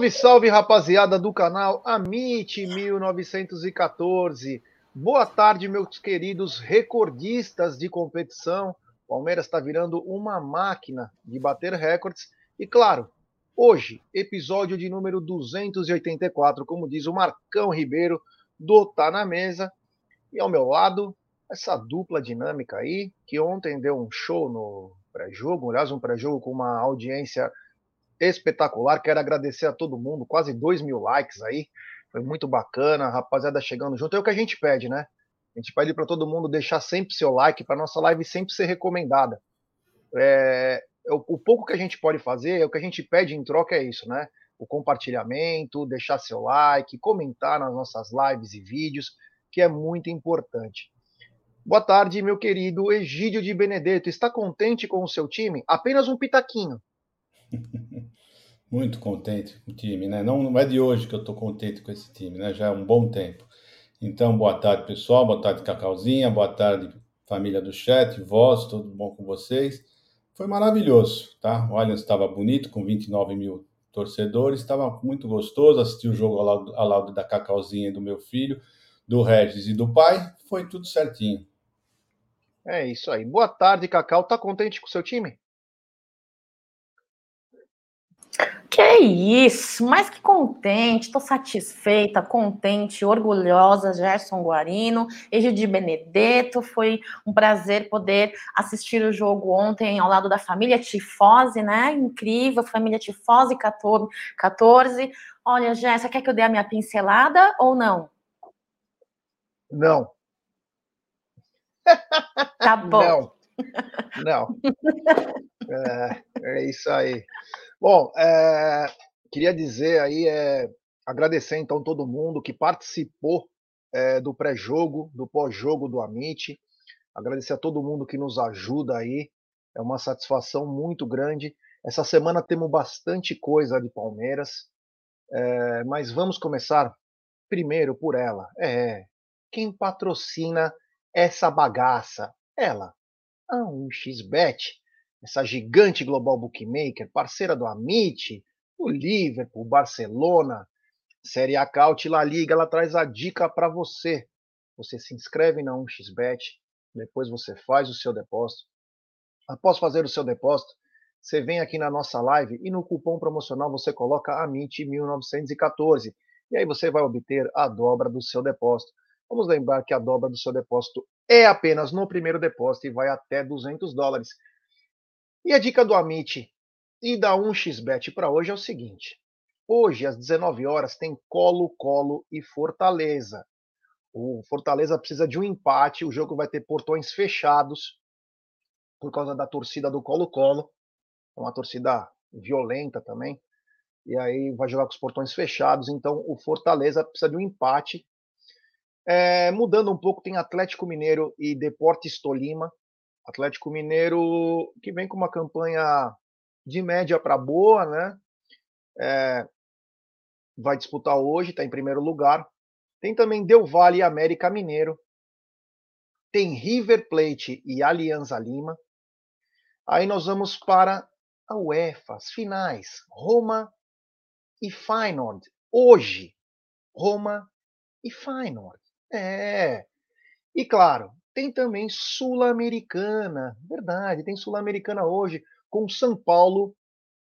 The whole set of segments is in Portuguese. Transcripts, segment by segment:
Salve, salve, rapaziada do canal Amit 1914. Boa tarde, meus queridos recordistas de competição. Palmeiras está virando uma máquina de bater recordes. E claro, hoje, episódio de número 284, como diz o Marcão Ribeiro, do Tá na Mesa. E ao meu lado, essa dupla dinâmica aí, que ontem deu um show no pré-jogo, aliás, um pré-jogo com uma audiência espetacular. Quero agradecer a todo mundo, quase 2 mil likes aí. Foi muito bacana, rapaziada chegando junto. É o que a gente pede, né? A gente pede para todo mundo deixar sempre seu like, para nossa live sempre ser recomendada. É, é, o, o, pouco que a gente pode fazer, é o que a gente pede em troca é isso, né? O compartilhamento, deixar seu like, comentar nas nossas lives e vídeos, que é muito importante. Boa tarde, meu querido Egídio de Benedetto. Está contente com o seu time? Apenas um pitaquinho. Muito contente com o time, né? Não, não é de hoje que eu estou contente com esse time, né? Já é um bom tempo. Então, boa tarde, pessoal. Boa tarde, Cacauzinha. Boa tarde, família do chat, voz, tudo bom com vocês? Foi maravilhoso, tá? O Allianz estava bonito, com 29 mil torcedores, estava muito gostoso. Assisti o jogo ao lado, ao lado da Cacauzinha e do meu filho, do Regis e do pai. Foi tudo certinho. É isso aí. Boa tarde, Cacau. Tá contente com o seu time? Que isso, mais que contente, estou satisfeita, contente, orgulhosa, Gerson Guarino, Egidi Benedetto, foi um prazer poder assistir o jogo ontem ao lado da família Tifose, né, incrível, família Tifose 14, olha, Jéssica, quer que eu dê a minha pincelada ou não? Não. Tá bom. Não. Não. É, é isso aí. Bom, é, queria dizer aí, é, agradecer então todo mundo que participou é, do pré-jogo, do pós-jogo do Amit. Agradecer a todo mundo que nos ajuda aí. É uma satisfação muito grande. Essa semana temos bastante coisa de Palmeiras, é, mas vamos começar primeiro por ela. É, quem patrocina essa bagaça? Ela, a 1xBet essa gigante global bookmaker, parceira do Amit, o Liverpool, Barcelona, Série A Caut, La Liga, ela traz a dica para você. Você se inscreve na 1xBet, depois você faz o seu depósito. Após fazer o seu depósito, você vem aqui na nossa live e no cupom promocional você coloca AMIT1914 e aí você vai obter a dobra do seu depósito. Vamos lembrar que a dobra do seu depósito é apenas no primeiro depósito e vai até 200 dólares. E a dica do Amit e da 1xBet para hoje é o seguinte: hoje, às 19 horas, tem Colo-Colo e Fortaleza. O Fortaleza precisa de um empate, o jogo vai ter portões fechados por causa da torcida do Colo-Colo. É uma torcida violenta também. E aí vai jogar com os portões fechados. Então o Fortaleza precisa de um empate. É, mudando um pouco, tem Atlético Mineiro e Deportes Tolima. Atlético Mineiro que vem com uma campanha de média para boa, né? É, vai disputar hoje, está em primeiro lugar. Tem também Del Valle e América Mineiro. Tem River Plate e Alianza Lima. Aí nós vamos para a UEFA, as finais. Roma e Feyenoord. Hoje, Roma e Feyenoord. É. E claro, tem também Sul-Americana, verdade, tem Sul-Americana hoje, com São Paulo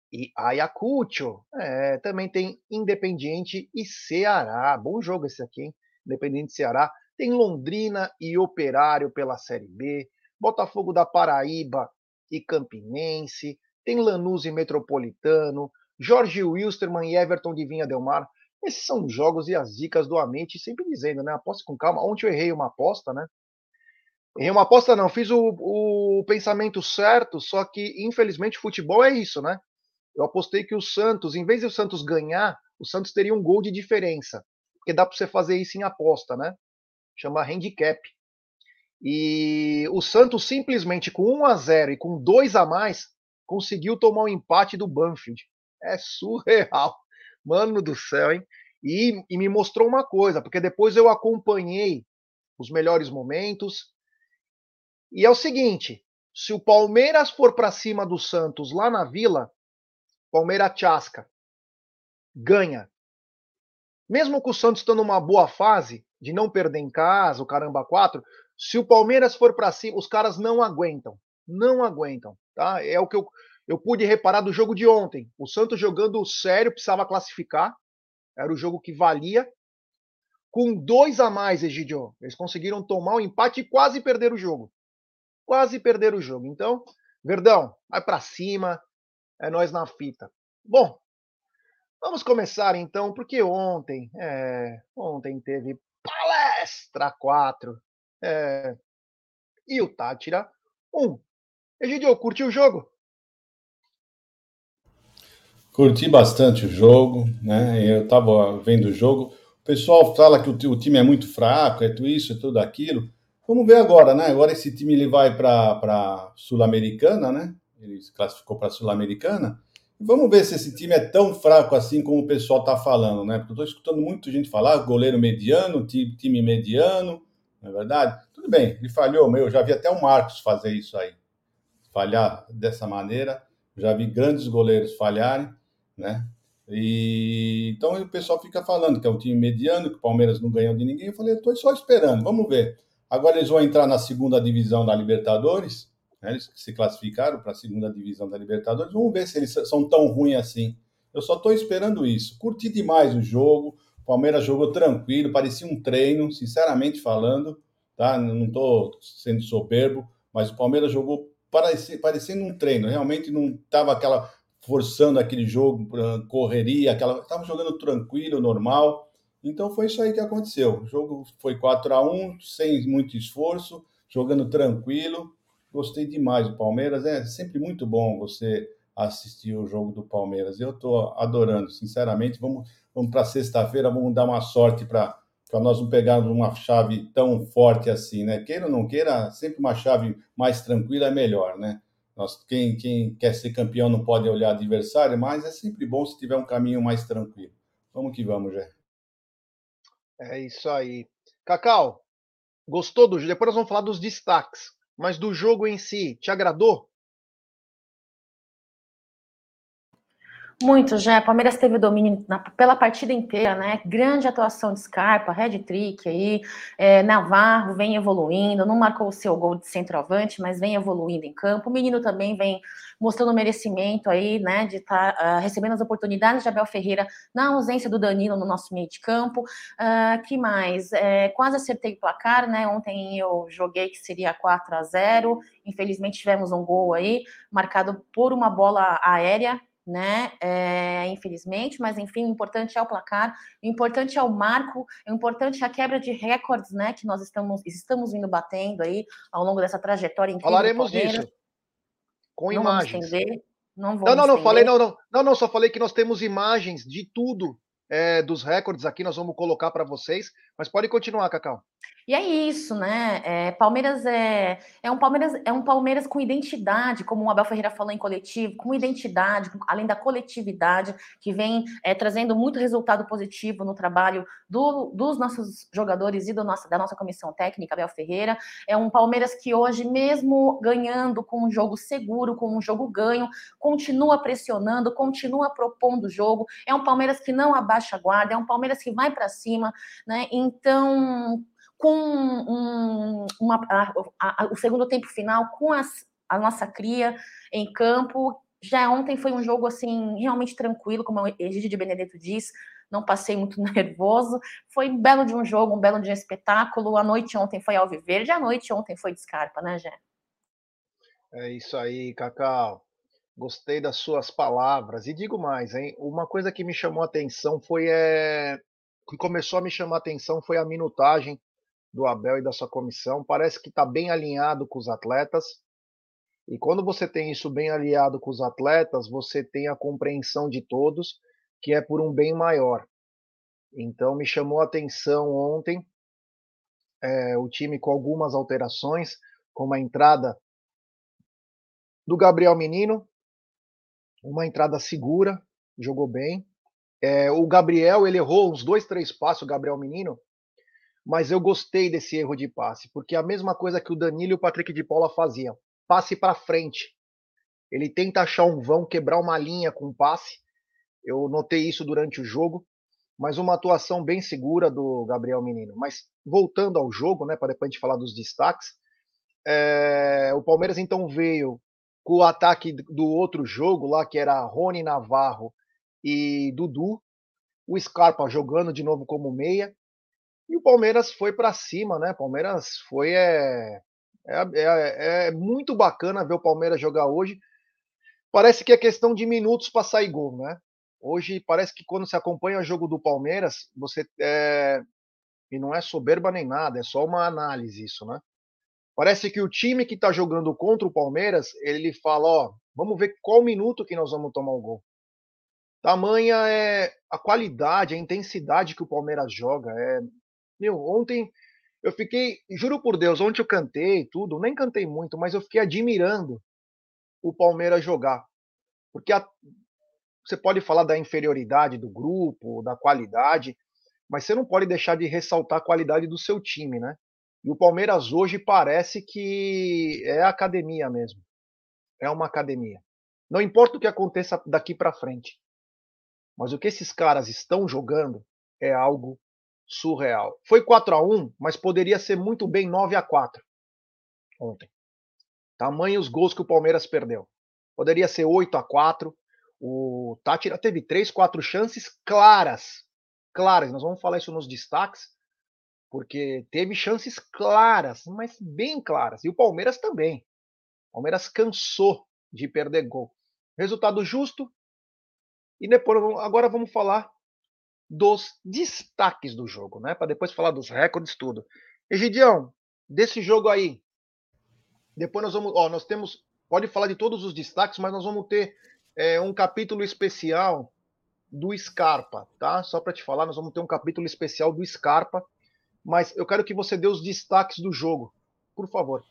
e Ayacucho. É, também tem Independiente e Ceará. Bom jogo esse aqui, hein? Independiente e Ceará. Tem Londrina e Operário pela Série B. Botafogo da Paraíba e Campinense. Tem Lanús e Metropolitano. Jorge Wilstermann e Everton de Vinha Del Mar. Esses são os jogos e as dicas do Amite, sempre dizendo, né? Aposte com calma. Ontem eu errei uma aposta, né? Errei uma aposta, não. Fiz o, o pensamento certo, só que, infelizmente, futebol é isso, né? Eu apostei que o Santos, em vez de o Santos ganhar, o Santos teria um gol de diferença. Porque dá para você fazer isso em aposta, né? Chama handicap. E o Santos simplesmente com 1 a 0 e com 2 a mais conseguiu tomar o um empate do Banfield. É surreal. Mano do céu, hein? E, e me mostrou uma coisa, porque depois eu acompanhei os melhores momentos. E é o seguinte: se o Palmeiras for para cima do Santos lá na Vila, Palmeiras chasca, ganha. Mesmo com o Santos estando numa boa fase, de não perder em casa, o caramba 4, se o Palmeiras for para cima, os caras não aguentam. Não aguentam, tá? É o que eu, eu pude reparar do jogo de ontem. O Santos jogando sério, precisava classificar. Era o jogo que valia. Com dois a mais, Egidio, eles conseguiram tomar o um empate e quase perder o jogo. Quase perder o jogo. Então, Verdão, vai para cima, é nós na fita. Bom, vamos começar então, porque ontem, é, ontem teve palestra 4 é, e o Tátira 1. Egidio, curtiu o jogo? Curti bastante o jogo, né? Eu estava vendo o jogo. O pessoal fala que o, time é muito fraco, é tudo isso, é tudo aquilo. Vamos ver agora, né? Agora esse time ele vai para Sul-Americana, né? ele se classificou para Sul-Americana. Vamos ver se esse time é tão fraco assim como o pessoal está falando, né? Porque eu estou escutando muita gente falar, goleiro mediano, time mediano, não é verdade? Tudo bem, ele falhou, meu, eu já vi até o Marcos fazer isso aí. Falhar dessa maneira, já vi grandes goleiros falharem, né? E então o pessoal fica falando que é um time mediano, que o Palmeiras não ganhou de ninguém. Eu falei, estou só esperando, vamos ver. Agora eles vão entrar na segunda divisão da Libertadores, né? Eles se classificaram para a segunda divisão da Libertadores. Vamos ver se eles são tão ruins assim. Eu só estou esperando isso. Curti demais o jogo. O Palmeiras jogou tranquilo, parecia um treino, sinceramente falando. Tá? Não estou sendo soberbo, mas o Palmeiras jogou parecendo um treino. Realmente não estava aquela forçando aquele jogo, correria, aquela. Estava jogando tranquilo, normal. Então foi isso aí que aconteceu. O jogo foi 4 a 1 sem muito esforço, jogando tranquilo. Gostei demais do Palmeiras. É sempre muito bom você assistir o jogo do Palmeiras. Eu estou adorando, sinceramente. Vamos, vamos para sexta-feira, vamos dar uma sorte para nós não pegarmos uma chave tão forte assim, né? Queira ou não queira, sempre uma chave mais tranquila é melhor, né? Nós, quem, quem quer ser campeão não pode olhar adversário, mas é sempre bom se tiver um caminho mais tranquilo. Vamos que vamos, Jé. É isso aí. Cacau, gostou do Depois nós vamos falar dos destaques. Mas do jogo em si, te agradou? Muito, já. Palmeiras teve domínio na, pela partida inteira, né? Grande atuação de Scarpa, Red Trick aí. É, Navarro vem evoluindo, não marcou o seu gol de centroavante, mas vem evoluindo em campo. O menino também vem mostrando merecimento aí, né? De estar tá, uh, recebendo as oportunidades de Abel Ferreira na ausência do Danilo no nosso meio de campo. Uh, que mais? É, quase acertei o placar, né? Ontem eu joguei que seria 4 a 0 Infelizmente tivemos um gol aí, marcado por uma bola aérea né? É, infelizmente, mas enfim, o importante é o placar, o importante é o marco, o importante é a quebra de recordes, né? Que nós estamos, estamos vindo batendo aí ao longo dessa trajetória incrível. Falaremos disso com não imagens. não, vou não, não, não, falei, não, não, não, não, só falei que nós temos imagens de tudo é, dos recordes aqui, nós vamos colocar para vocês, mas pode continuar, Cacau. E é isso, né? É, Palmeiras é, é um Palmeiras é um Palmeiras com identidade, como o Abel Ferreira falou em coletivo, com identidade, com, além da coletividade, que vem é, trazendo muito resultado positivo no trabalho do, dos nossos jogadores e do nossa, da nossa comissão técnica, Abel Ferreira. É um Palmeiras que hoje, mesmo ganhando com um jogo seguro, com um jogo ganho, continua pressionando, continua propondo o jogo. É um Palmeiras que não abaixa a guarda, é um Palmeiras que vai para cima, né? Então com um, uma, a, a, o segundo tempo final, com as, a nossa cria em campo, Já ontem foi um jogo assim realmente tranquilo, como o Egídio de Benedetto diz, não passei muito nervoso. Foi um belo de um jogo, um belo de um espetáculo. A noite ontem foi Alviverde, a noite ontem foi de Scarpa, né, Gé? É isso aí, Cacau. Gostei das suas palavras. E digo mais, hein? Uma coisa que me chamou a atenção foi. É... que começou a me chamar a atenção foi a minutagem do Abel e da sua comissão. Parece que está bem alinhado com os atletas. E quando você tem isso bem alinhado com os atletas, você tem a compreensão de todos que é por um bem maior. Então me chamou a atenção ontem é, o time com algumas alterações, como a entrada do Gabriel Menino, uma entrada segura, jogou bem. É, o Gabriel, ele errou uns dois, três passos, o Gabriel Menino, mas eu gostei desse erro de passe, porque é a mesma coisa que o Danilo e o Patrick de Paula faziam, passe para frente. Ele tenta achar um vão, quebrar uma linha com passe. Eu notei isso durante o jogo, mas uma atuação bem segura do Gabriel Menino. Mas voltando ao jogo, né, para depois a gente falar dos destaques, é, o Palmeiras então veio com o ataque do outro jogo lá, que era Rony Navarro e Dudu, o Scarpa jogando de novo como meia, e o Palmeiras foi para cima, né? Palmeiras foi é, é, é, é, muito bacana ver o Palmeiras jogar hoje. Parece que é questão de minutos para sair gol, né? Hoje parece que quando se acompanha o jogo do Palmeiras, você é, e não é soberba nem nada, é só uma análise isso, né? Parece que o time que está jogando contra o Palmeiras, ele fala, ó, vamos ver qual minuto que nós vamos tomar o gol. Tamanha é a qualidade, a intensidade que o Palmeiras joga. É, meu, ontem eu fiquei, juro por Deus, ontem eu cantei tudo, nem cantei muito, mas eu fiquei admirando o Palmeiras jogar. Porque a, você pode falar da inferioridade do grupo, da qualidade, mas você não pode deixar de ressaltar a qualidade do seu time, né? E o Palmeiras hoje parece que é academia mesmo. É uma academia. Não importa o que aconteça daqui para frente. Mas o que esses caras estão jogando é algo surreal. Foi 4 a 1 mas poderia ser muito bem 9 a 4 ontem. Tamanho os gols que o Palmeiras perdeu. Poderia ser 8 a 4 O Tátira teve 3, 4 chances claras. Claras. Nós vamos falar isso nos destaques porque teve chances claras, mas bem claras. E o Palmeiras também. O Palmeiras cansou de perder gol. Resultado justo. E depois, agora vamos falar dos destaques do jogo, né? Para depois falar dos recordes tudo. Egidião, desse jogo aí. Depois nós vamos, ó, nós temos, pode falar de todos os destaques, mas nós vamos ter é, um capítulo especial do Scarpa, tá? Só para te falar, nós vamos ter um capítulo especial do Scarpa mas eu quero que você dê os destaques do jogo, por favor.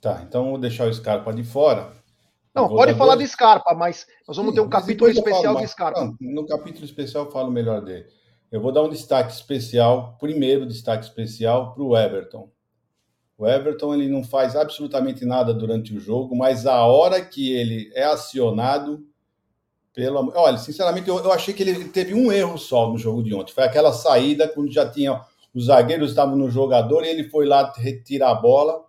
Tá, então vou deixar o Scarpa de fora. Não, pode falar de Scarpa, mas nós vamos Sim, ter um capítulo especial de Scarpa. Não, no capítulo especial eu falo melhor dele. Eu vou dar um destaque especial, primeiro destaque especial para o Everton. O Everton ele não faz absolutamente nada durante o jogo, mas a hora que ele é acionado, pelo olha, sinceramente eu, eu achei que ele teve um erro só no jogo de ontem. Foi aquela saída quando já tinha os zagueiros estavam no jogador e ele foi lá retirar a bola,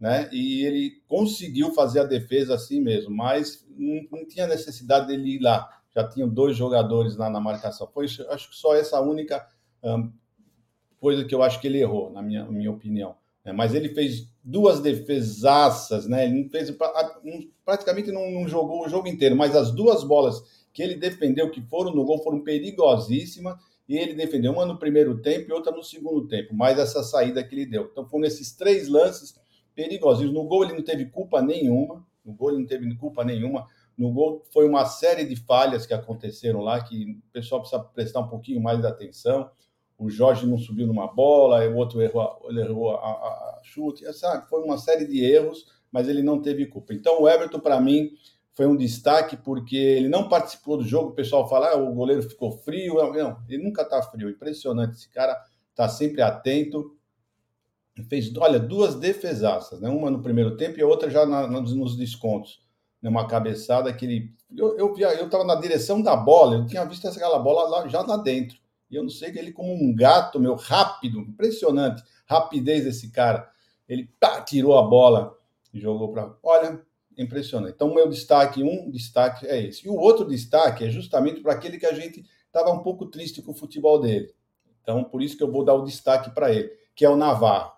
né? E ele conseguiu fazer a defesa assim mesmo, mas não, não tinha necessidade dele ir lá. Já tinham dois jogadores lá na marcação. Foi, acho que só essa única um, coisa que eu acho que ele errou, na minha, minha opinião. Né? Mas ele fez duas defesaças, né? Ele fez, praticamente não, não jogou o jogo inteiro, mas as duas bolas que ele defendeu, que foram no gol, foram perigosíssimas e ele defendeu uma no primeiro tempo e outra no segundo tempo, mais essa saída que ele deu. Então foram esses três lances perigosos. No gol ele não teve culpa nenhuma, no gol ele não teve culpa nenhuma. No gol foi uma série de falhas que aconteceram lá que o pessoal precisa prestar um pouquinho mais de atenção. O Jorge não subiu numa bola, o outro errou, ele errou a, a, a chute, sabe? Foi uma série de erros, mas ele não teve culpa. Então o Everton para mim foi um destaque porque ele não participou do jogo. O pessoal fala, ah, o goleiro ficou frio. Não, ele nunca está frio. Impressionante. Esse cara está sempre atento. Fez, olha, duas defesaças, né? uma no primeiro tempo e a outra já na, nos, descontos. Né? Uma cabeçada que ele. Eu, eu, eu na direção da bola, eu tinha visto aquela bola lá, já lá dentro. E eu não sei que ele, como um gato, meu, rápido, impressionante, rapidez desse cara. Ele pá, tirou a bola e jogou para. Olha, impressionante. Então, meu destaque, um destaque é esse. E o outro destaque é justamente para aquele que a gente estava um pouco triste com o futebol dele. Então, por isso que eu vou dar o destaque para ele, que é o Navarro.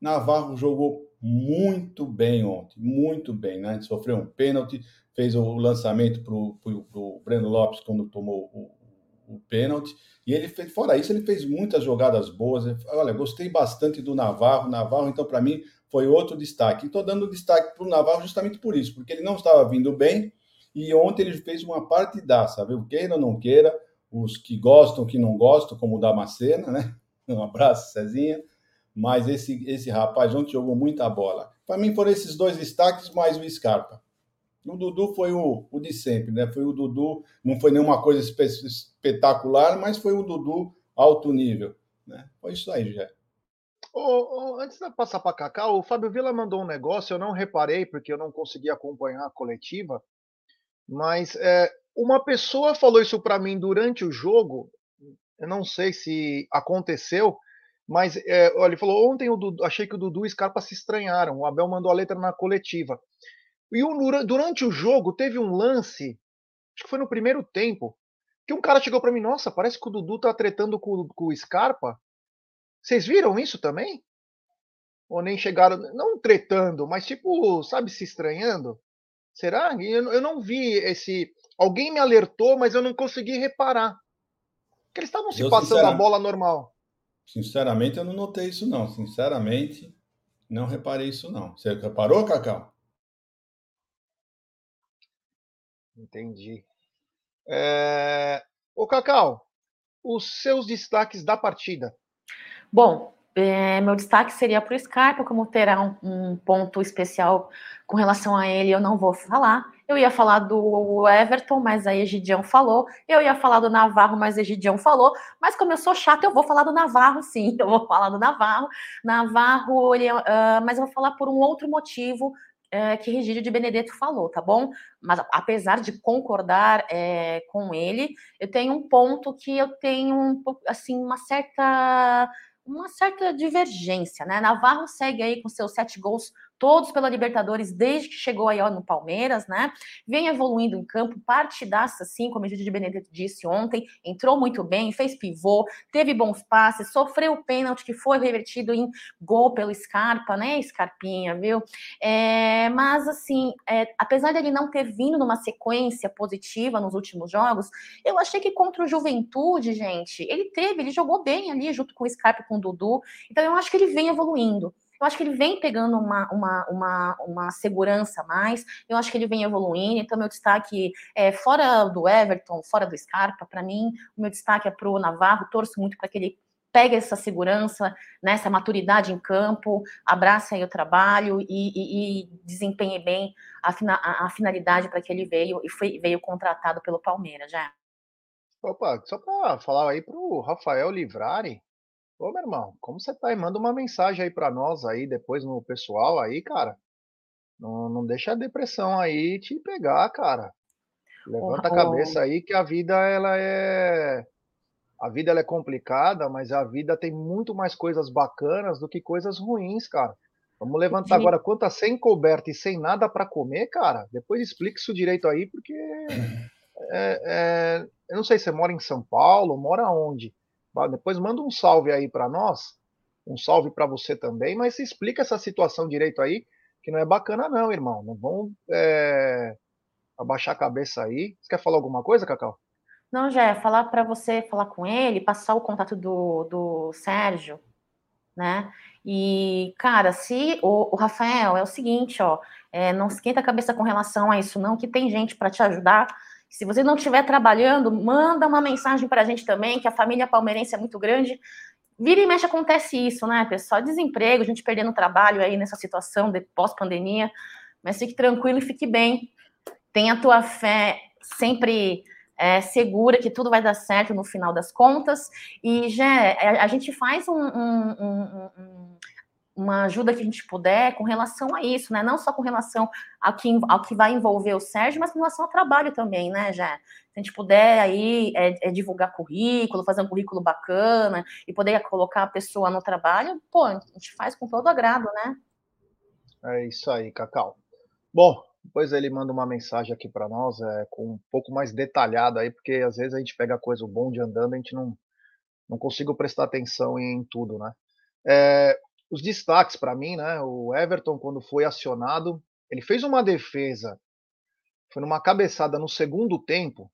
Navarro jogou muito bem ontem, muito bem, né? Sofreu um pênalti, fez o lançamento para o Breno Lopes quando tomou o, o pênalti. E ele fez, fora isso, ele fez muitas jogadas boas. Olha, gostei bastante do Navarro. Navarro, então, para mim, foi outro destaque. Estou dando destaque para o Navarro justamente por isso, porque ele não estava vindo bem e ontem ele fez uma partidaça, viu? Queira ou não queira, os que gostam, que não gostam, como o Damascena, né? Um abraço, Cezinha. Mas esse, esse rapaz ontem jogou muita bola. Para mim foram esses dois destaques, mais o Scarpa. O Dudu foi o, o de sempre, né? Foi o Dudu, não foi nenhuma coisa espetacular, mas foi o Dudu alto nível. Né? Foi isso aí, já. Oh, oh, antes de passar para Cacau, o Fábio Vila mandou um negócio, eu não reparei porque eu não consegui acompanhar a coletiva, mas é, uma pessoa falou isso para mim durante o jogo, eu não sei se aconteceu, mas é, olha, ele falou ontem o Dudu, achei que o Dudu e o Scarpa se estranharam. O Abel mandou a letra na coletiva. E o, durante o jogo teve um lance, acho que foi no primeiro tempo, que um cara chegou para mim, nossa, parece que o Dudu tá tretando com, com o Scarpa. Vocês viram isso também? Ou nem chegaram, não tretando, mas tipo, sabe, se estranhando? Será? Eu, eu não vi esse. Alguém me alertou, mas eu não consegui reparar. Porque eles estavam se passando a bola normal. Sinceramente, eu não notei isso, não. Sinceramente, não reparei isso, não. Você reparou, Cacau? Entendi. É... Ô, Cacau, os seus destaques da partida. Bom, é, meu destaque seria para o Scarpa, como terá um, um, ponto especial com relação a ele, eu não vou falar. Eu ia falar do Everton, mas aí Egidião falou. Eu ia falar do Navarro, mas Egidião falou. Mas como eu sou chata, eu vou falar do Navarro, sim. Eu vou falar do Navarro. Navarro, ele, uh, mas eu vou falar por um outro motivo é, que Regídio de Benedetto falou, tá bom? Mas apesar de concordar é, com ele, eu tenho um ponto que eu tenho um, assim uma certa uma certa divergência, né? Navarro segue aí com seus sete gols todos pela Libertadores desde que chegou aí ó, no Palmeiras, né? Vem evoluindo em campo, partidaça, assim, como o Gigi de Benedetto disse ontem, entrou muito bem, fez pivô, teve bons passes, sofreu o pênalti que foi revertido em gol pelo Scarpa, né? Scarpinha, viu? É, mas, assim, é, apesar dele não ter vindo numa sequência positiva nos últimos jogos, eu achei que contra o Juventude, gente, ele teve, ele jogou bem ali junto com o Scarpa e com o Dudu, então eu acho que ele vem evoluindo. Eu acho que ele vem pegando uma, uma, uma, uma segurança mais, eu acho que ele vem evoluindo, então meu destaque é fora do Everton, fora do Scarpa, para mim, o meu destaque é para o Navarro, torço muito para que ele pegue essa segurança, né, essa maturidade em campo, abrace aí o trabalho e, e, e desempenhe bem a, a, a finalidade para que ele veio e foi, veio contratado pelo Palmeiras, já. Opa, só para falar aí para o Rafael Livrari, Ô, meu irmão, como você tá aí? Manda uma mensagem aí para nós aí, depois no pessoal aí, cara. Não, não deixa a depressão aí te pegar, cara. Levanta a cabeça aí que a vida ela é a vida ela é complicada, mas a vida tem muito mais coisas bacanas do que coisas ruins, cara. Vamos levantar agora quantas sem coberta e sem nada para comer, cara. Depois explique isso direito aí, porque é, é, eu não sei se você mora em São Paulo, mora onde? Depois manda um salve aí para nós, um salve para você também, mas explica essa situação direito aí, que não é bacana não, irmão. Não vão é, abaixar a cabeça aí. Você quer falar alguma coisa, Cacau? Não, já é falar para você falar com ele, passar o contato do, do Sérgio, né? E, cara, se o, o Rafael é o seguinte, ó, é, não esquenta a cabeça com relação a isso, não, que tem gente para te ajudar. Se você não estiver trabalhando, manda uma mensagem para a gente também, que a família palmeirense é muito grande. Vira e mexe acontece isso, né, pessoal? Desemprego, a gente perdendo trabalho aí nessa situação de pós-pandemia. Mas fique tranquilo e fique bem. Tenha a tua fé sempre é, segura que tudo vai dar certo no final das contas. E já a, a gente faz um, um, um, um uma ajuda que a gente puder com relação a isso, né? Não só com relação ao que, ao que vai envolver o Sérgio, mas com relação ao trabalho também, né, já. Se a gente puder aí é, é divulgar currículo, fazer um currículo bacana e poder colocar a pessoa no trabalho, pô, a gente faz com todo agrado, né? É isso aí, Cacau. Bom, Depois ele manda uma mensagem aqui para nós, é, com um pouco mais detalhada aí, porque às vezes a gente pega coisa bom de andando, a gente não, não consigo prestar atenção em tudo, né? É, os destaques para mim, né? O Everton, quando foi acionado, ele fez uma defesa, foi numa cabeçada no segundo tempo.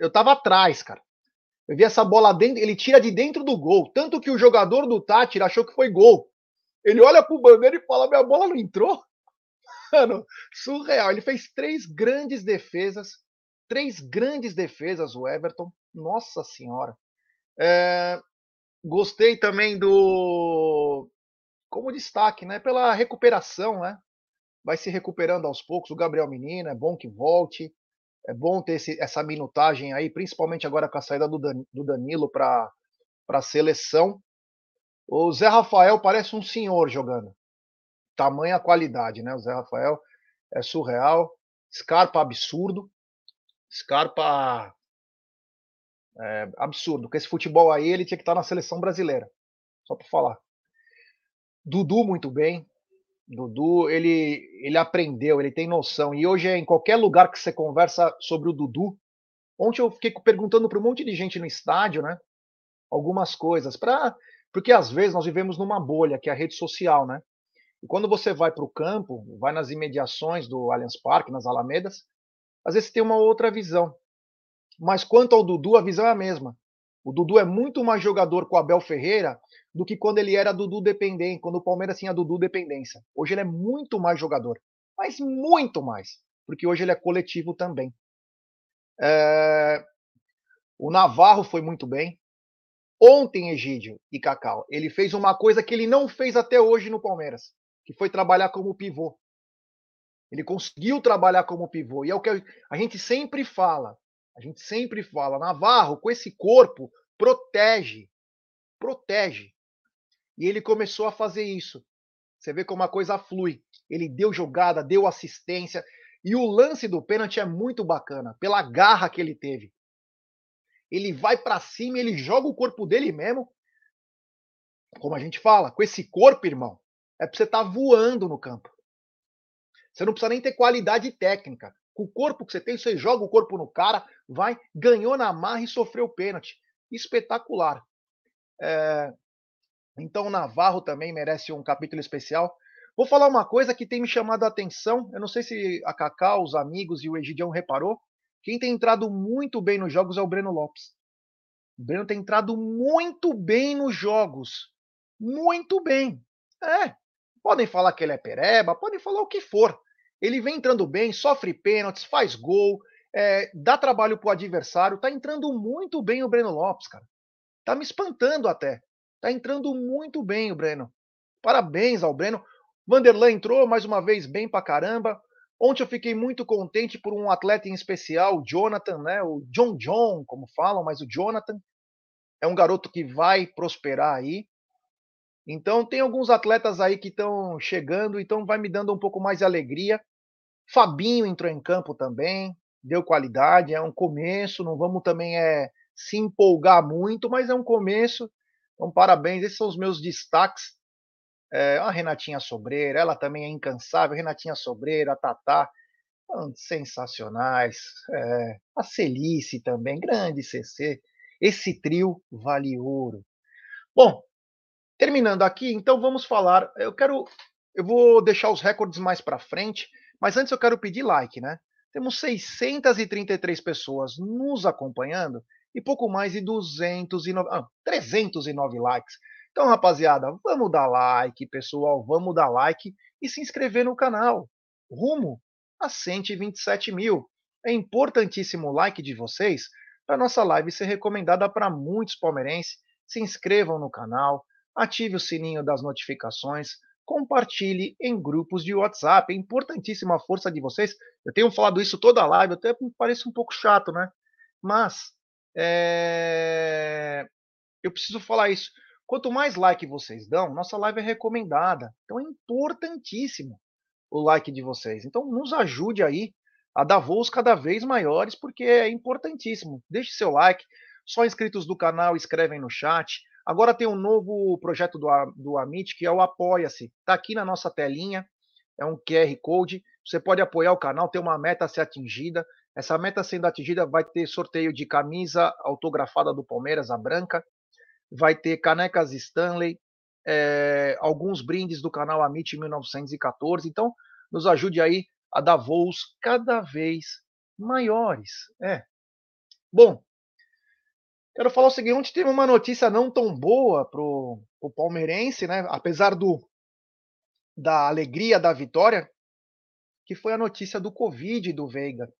Eu tava atrás, cara. Eu vi essa bola dentro, ele tira de dentro do gol. Tanto que o jogador do Tátira achou que foi gol. Ele olha pro bandeira e fala: minha bola não entrou. Mano, surreal. Ele fez três grandes defesas. Três grandes defesas, o Everton. Nossa Senhora. É, gostei também do. Como destaque, né? Pela recuperação, né? Vai se recuperando aos poucos. O Gabriel Menino, é bom que volte. É bom ter esse, essa minutagem aí, principalmente agora com a saída do, Dan, do Danilo para a seleção. O Zé Rafael parece um senhor jogando. Tamanha qualidade, né? O Zé Rafael é surreal. Scarpa absurdo. Scarpa é, absurdo. Com esse futebol aí, ele tinha que estar na seleção brasileira. Só para falar. Dudu muito bem. Dudu, ele, ele aprendeu, ele tem noção. E hoje, em qualquer lugar que você conversa sobre o Dudu, ontem eu fiquei perguntando para um monte de gente no estádio, né? Algumas coisas. Pra, porque às vezes nós vivemos numa bolha, que é a rede social, né? E quando você vai para o campo, vai nas imediações do Allianz Parque, nas Alamedas, às vezes tem uma outra visão. Mas quanto ao Dudu, a visão é a mesma. O Dudu é muito mais jogador com o Abel Ferreira do que quando ele era Dudu dependente, quando o Palmeiras tinha Dudu dependência. Hoje ele é muito mais jogador, mas muito mais, porque hoje ele é coletivo também. É... O Navarro foi muito bem. Ontem, Egídio e Cacau, ele fez uma coisa que ele não fez até hoje no Palmeiras, que foi trabalhar como pivô. Ele conseguiu trabalhar como pivô. E é o que a gente sempre fala. A gente sempre fala, Navarro, com esse corpo, protege. Protege. E ele começou a fazer isso. Você vê como a coisa flui. Ele deu jogada, deu assistência. E o lance do pênalti é muito bacana, pela garra que ele teve. Ele vai para cima, ele joga o corpo dele mesmo. Como a gente fala, com esse corpo, irmão, é para você estar tá voando no campo. Você não precisa nem ter qualidade técnica. Com o corpo que você tem, você joga o corpo no cara, vai, ganhou na marra e sofreu pênalti. Espetacular. É, então o Navarro também merece um capítulo especial. Vou falar uma coisa que tem me chamado a atenção. Eu não sei se a Cacau, os amigos e o Egidião reparou. Quem tem entrado muito bem nos jogos é o Breno Lopes. O Breno tem entrado muito bem nos jogos. Muito bem. É. Podem falar que ele é pereba, podem falar o que for. Ele vem entrando bem, sofre pênaltis, faz gol, é, dá trabalho pro adversário. Tá entrando muito bem o Breno Lopes, cara. Tá me espantando até. Tá entrando muito bem o Breno. Parabéns ao Breno. Vanderlan entrou mais uma vez bem pra caramba. Ontem eu fiquei muito contente por um atleta em especial, o Jonathan, né? O John John, como falam, mas o Jonathan é um garoto que vai prosperar aí. Então tem alguns atletas aí que estão chegando, então vai me dando um pouco mais de alegria. Fabinho entrou em campo também, deu qualidade, é um começo, não vamos também é se empolgar muito, mas é um começo. Então, parabéns, esses são os meus destaques. É, a Renatinha Sobreira, ela também é incansável. Renatinha Sobreira, a Tatá, sensacionais. É, a Celice também, grande CC. Esse trio vale ouro. Bom, terminando aqui, então vamos falar. Eu quero. Eu vou deixar os recordes mais para frente, mas antes eu quero pedir like, né? Temos 633 pessoas nos acompanhando e pouco mais de 209, ah, 309 likes. Então, rapaziada, vamos dar like, pessoal, vamos dar like e se inscrever no canal. Rumo a 127 mil. É importantíssimo o like de vocês para nossa live ser recomendada para muitos palmeirenses. Se inscrevam no canal, ative o sininho das notificações, compartilhe em grupos de WhatsApp. É importantíssima a força de vocês. Eu tenho falado isso toda a live, até parece um pouco chato, né? Mas é... Eu preciso falar isso. Quanto mais like vocês dão, nossa live é recomendada. Então é importantíssimo o like de vocês. Então nos ajude aí a dar voos cada vez maiores, porque é importantíssimo. Deixe seu like. Só inscritos do canal escrevem no chat. Agora tem um novo projeto do, do Amit, que é o Apoia-se. Está aqui na nossa telinha. É um QR Code. Você pode apoiar o canal, tem uma meta a ser atingida. Essa meta sendo atingida vai ter sorteio de camisa autografada do Palmeiras, a branca. Vai ter canecas Stanley, é, alguns brindes do canal Amit 1914. Então, nos ajude aí a dar voos cada vez maiores. É. Bom, quero falar o seguinte: teve uma notícia não tão boa pro, pro palmeirense, né? Apesar do da alegria da vitória, que foi a notícia do Covid do Veiga.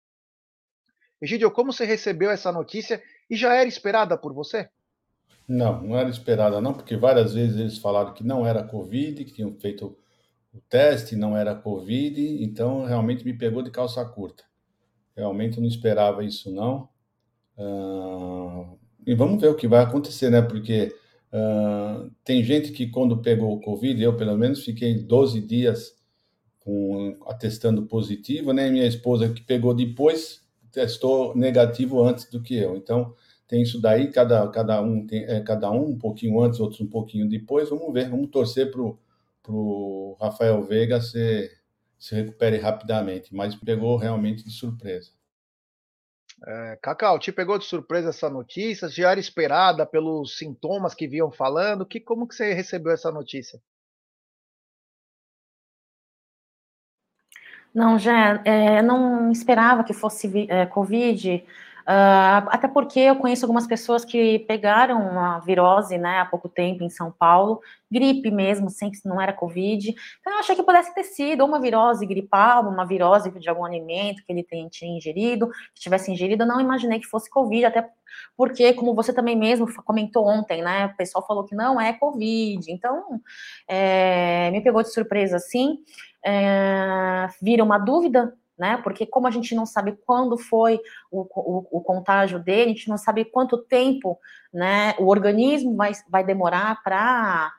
Egidio, como você recebeu essa notícia e já era esperada por você? Não, não era esperada não, porque várias vezes eles falaram que não era Covid, que tinham feito o teste, não era Covid, então realmente me pegou de calça curta. Realmente não esperava isso não. E vamos ver o que vai acontecer, né? Porque uh, tem gente que quando pegou o Covid, eu pelo menos fiquei 12 dias com, atestando positivo, né? Minha esposa que pegou depois testou negativo antes do que eu. Então tem isso daí, cada, cada, um, tem, é, cada um um pouquinho antes, outros um pouquinho depois. Vamos ver, vamos torcer para o Rafael Veiga se, se recupere rapidamente, mas pegou realmente de surpresa. É, Cacau, te pegou de surpresa essa notícia? Já era esperada pelos sintomas que vinham falando? Que, como que você recebeu essa notícia? Não, já é, não esperava que fosse é, Covid. Uh, até porque eu conheço algumas pessoas que pegaram uma virose, né, há pouco tempo em São Paulo, gripe mesmo, sem que não era Covid. Então eu achei que pudesse ter sido uma virose gripal, uma virose de algum alimento que ele tinha ingerido, que tivesse ingerido. Eu não imaginei que fosse Covid, até porque, como você também mesmo comentou ontem, né, o pessoal falou que não é Covid. Então, é, me pegou de surpresa assim. É, vira uma dúvida né? Porque como a gente não sabe quando foi o, o, o, contágio dele, a gente não sabe quanto tempo, né? O organismo vai, vai demorar para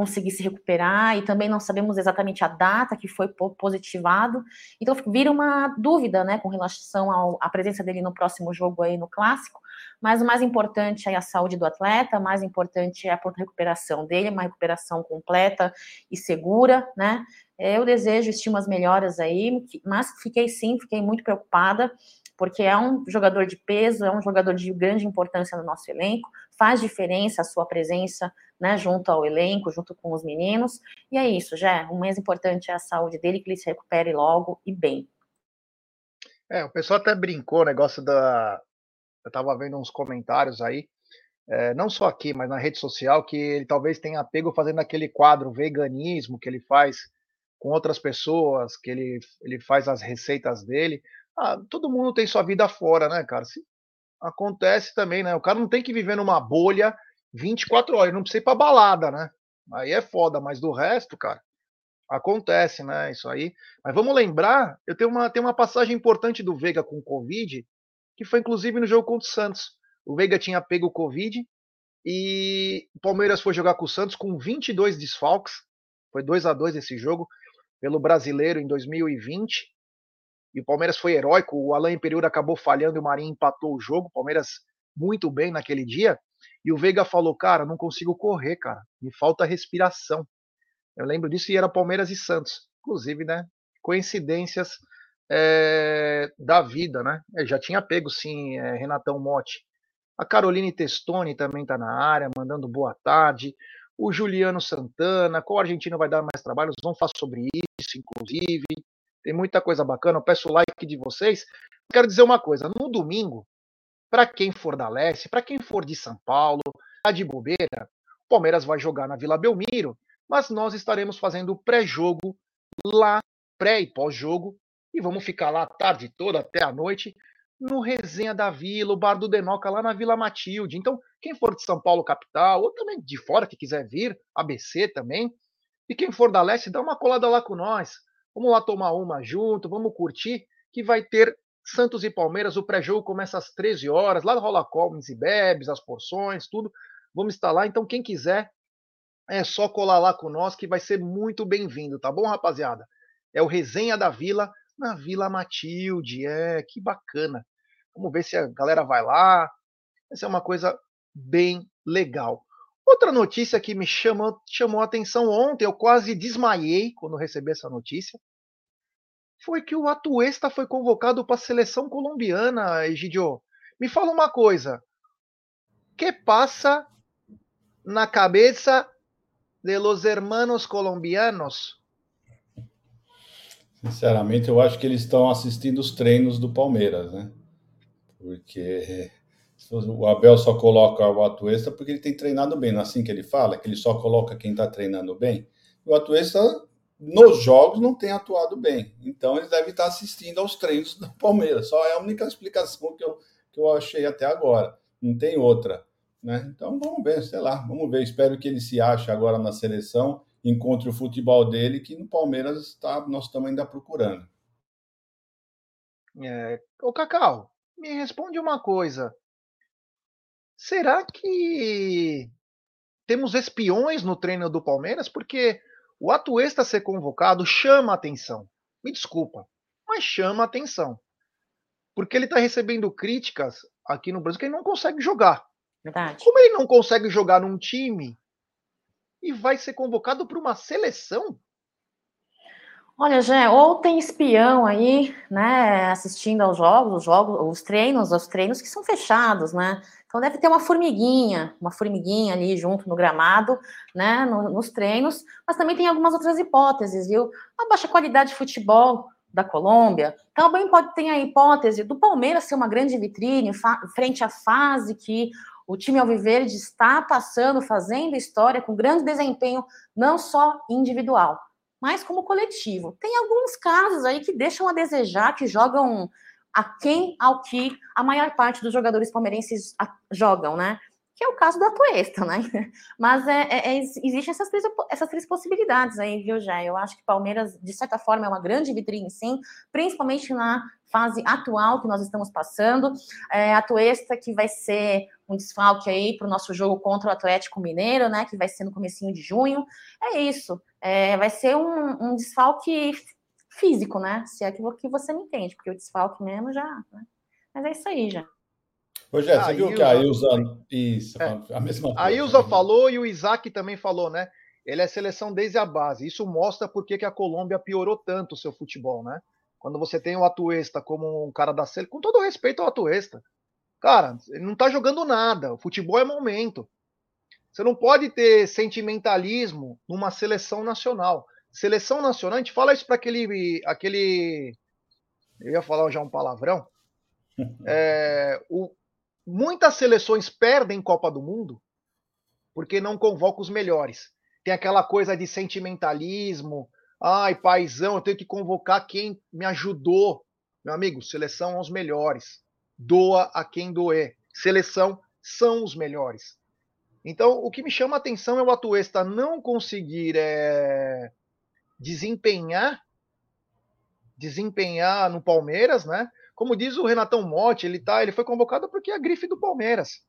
conseguir se recuperar e também não sabemos exatamente a data que foi positivado. Então vira uma dúvida, né, com relação ao, à presença dele no próximo jogo aí no clássico. Mas o mais importante é a saúde do atleta, o mais importante é a recuperação dele, uma recuperação completa e segura, né? Eu desejo estimas melhoras aí, mas fiquei sim, fiquei muito preocupada, porque é um jogador de peso, é um jogador de grande importância no nosso elenco, faz diferença a sua presença, né, junto ao elenco, junto com os meninos, e é isso, já. O mais importante é a saúde dele, que ele se recupere logo e bem. É, o pessoal até brincou o negócio da. Eu tava vendo uns comentários aí, é, não só aqui, mas na rede social, que ele talvez tenha pego fazendo aquele quadro veganismo que ele faz com outras pessoas, que ele, ele faz as receitas dele. Ah, todo mundo tem sua vida fora, né, cara? Se acontece também, né? O cara não tem que viver numa bolha 24 horas, não precisa ir pra balada, né? Aí é foda, mas do resto, cara, acontece, né? Isso aí. Mas vamos lembrar, eu tenho uma, tenho uma passagem importante do Veiga com Covid, que foi inclusive no jogo contra o Santos. O Veiga tinha pego o Covid e o Palmeiras foi jogar com o Santos com 22 desfalques. Foi 2 a 2 esse jogo pelo brasileiro em 2020. E o Palmeiras foi heróico. O Alain Imperiur acabou falhando e o Marinho empatou o jogo. O Palmeiras muito bem naquele dia. E o Veiga falou: Cara, não consigo correr, cara. Me falta respiração. Eu lembro disso e era Palmeiras e Santos. Inclusive, né? Coincidências é, da vida, né? Eu já tinha pego, sim, é, Renatão Motti. A Caroline Testoni também está na área, mandando boa tarde o Juliano Santana, qual argentino vai dar mais trabalho? Vamos falar sobre isso, inclusive. Tem muita coisa bacana. Eu peço o like de vocês. Quero dizer uma coisa: no domingo, para quem for da Leste, para quem for de São Paulo, tá de bobeira, o Palmeiras vai jogar na Vila Belmiro, mas nós estaremos fazendo pré-jogo lá, pré e pós-jogo, e vamos ficar lá a tarde toda até a noite no Resenha da Vila, o Bar do Denoca, lá na Vila Matilde. Então, quem for de São Paulo capital, ou também de fora que quiser vir, ABC também, e quem for da leste, dá uma colada lá com nós. Vamos lá tomar uma junto, vamos curtir, que vai ter Santos e Palmeiras. O pré-jogo começa às 13 horas, lá rola comes e bebes, as porções, tudo. Vamos estar lá. Então, quem quiser, é só colar lá com nós, que vai ser muito bem-vindo, tá bom, rapaziada? É o Resenha da Vila, na Vila Matilde. É, que bacana. Vamos ver se a galera vai lá. Vai ser uma coisa bem legal. Outra notícia que me chamou, chamou a atenção ontem, eu quase desmaiei quando recebi essa notícia. foi que o Atuesta foi convocado para a seleção colombiana, Egidio. Me fala uma coisa. que passa na cabeça de los hermanos colombianos? Sinceramente, eu acho que eles estão assistindo os treinos do Palmeiras, né? Porque o Abel só coloca o Atuesta porque ele tem treinado bem, não é assim que ele fala? Que ele só coloca quem está treinando bem. O Atuesta, nos jogos, não tem atuado bem. Então, ele deve estar assistindo aos treinos do Palmeiras. Só é a única explicação que eu, que eu achei até agora. Não tem outra. Né? Então, vamos ver, sei lá, vamos ver. Espero que ele se ache agora na seleção encontre o futebol dele, que no Palmeiras tá, nós estamos ainda procurando. É, ô Cacau, me responde uma coisa. Será que temos espiões no treino do Palmeiras? Porque o Atuesta ser convocado chama atenção. Me desculpa, mas chama atenção. Porque ele está recebendo críticas aqui no Brasil que ele não consegue jogar. Verdade. Como ele não consegue jogar num time e vai ser convocado para uma seleção? Olha, Jé, ou tem espião aí, né, assistindo aos jogos, os jogos, os treinos, os treinos que são fechados, né? Então deve ter uma formiguinha, uma formiguinha ali junto no gramado, né, no, nos treinos, mas também tem algumas outras hipóteses, viu? A baixa qualidade de futebol da Colômbia, também pode ter a hipótese do Palmeiras ser uma grande vitrine frente à fase que o time Alviverde está passando, fazendo história com grande desempenho, não só individual, mas como coletivo. Tem alguns casos aí que deixam a desejar, que jogam a quem ao que a maior parte dos jogadores palmeirenses jogam, né? Que é o caso do Atuesta, né? Mas é, é, é, existem essas três, essas três possibilidades aí, viu, Jé? Eu acho que Palmeiras, de certa forma, é uma grande vitrine, sim, principalmente na fase atual que nós estamos passando. É, a Tuesta que vai ser um desfalque aí para o nosso jogo contra o Atlético Mineiro, né? Que vai ser no comecinho de junho. É isso. É, vai ser um, um, desfalque físico, né? Se é que, que você me entende, porque o desfalque mesmo já. Né? Mas é isso aí já. Rogério, você ah, viu que a Ilza. Isso, é. a mesma coisa. A Ilza falou e o Isaac também falou, né? Ele é seleção desde a base. Isso mostra por que a Colômbia piorou tanto o seu futebol, né? Quando você tem o Atuesta como um cara da seleção, com todo respeito ao Atuesta, cara, ele não tá jogando nada. O futebol é momento. Você não pode ter sentimentalismo numa seleção nacional. Seleção nacional, a gente fala isso para aquele, aquele. Eu ia falar já um palavrão. É, o, muitas seleções perdem Copa do Mundo porque não convocam os melhores. Tem aquela coisa de sentimentalismo, Ai, paizão, eu tenho que convocar quem me ajudou. Meu amigo, seleção aos melhores. Doa a quem doer. Seleção são os melhores. Então, o que me chama a atenção é o Atuesta não conseguir é, desempenhar desempenhar no Palmeiras, né? Como diz o Renatão Motti, ele tá, ele foi convocado porque é a grife do Palmeiras.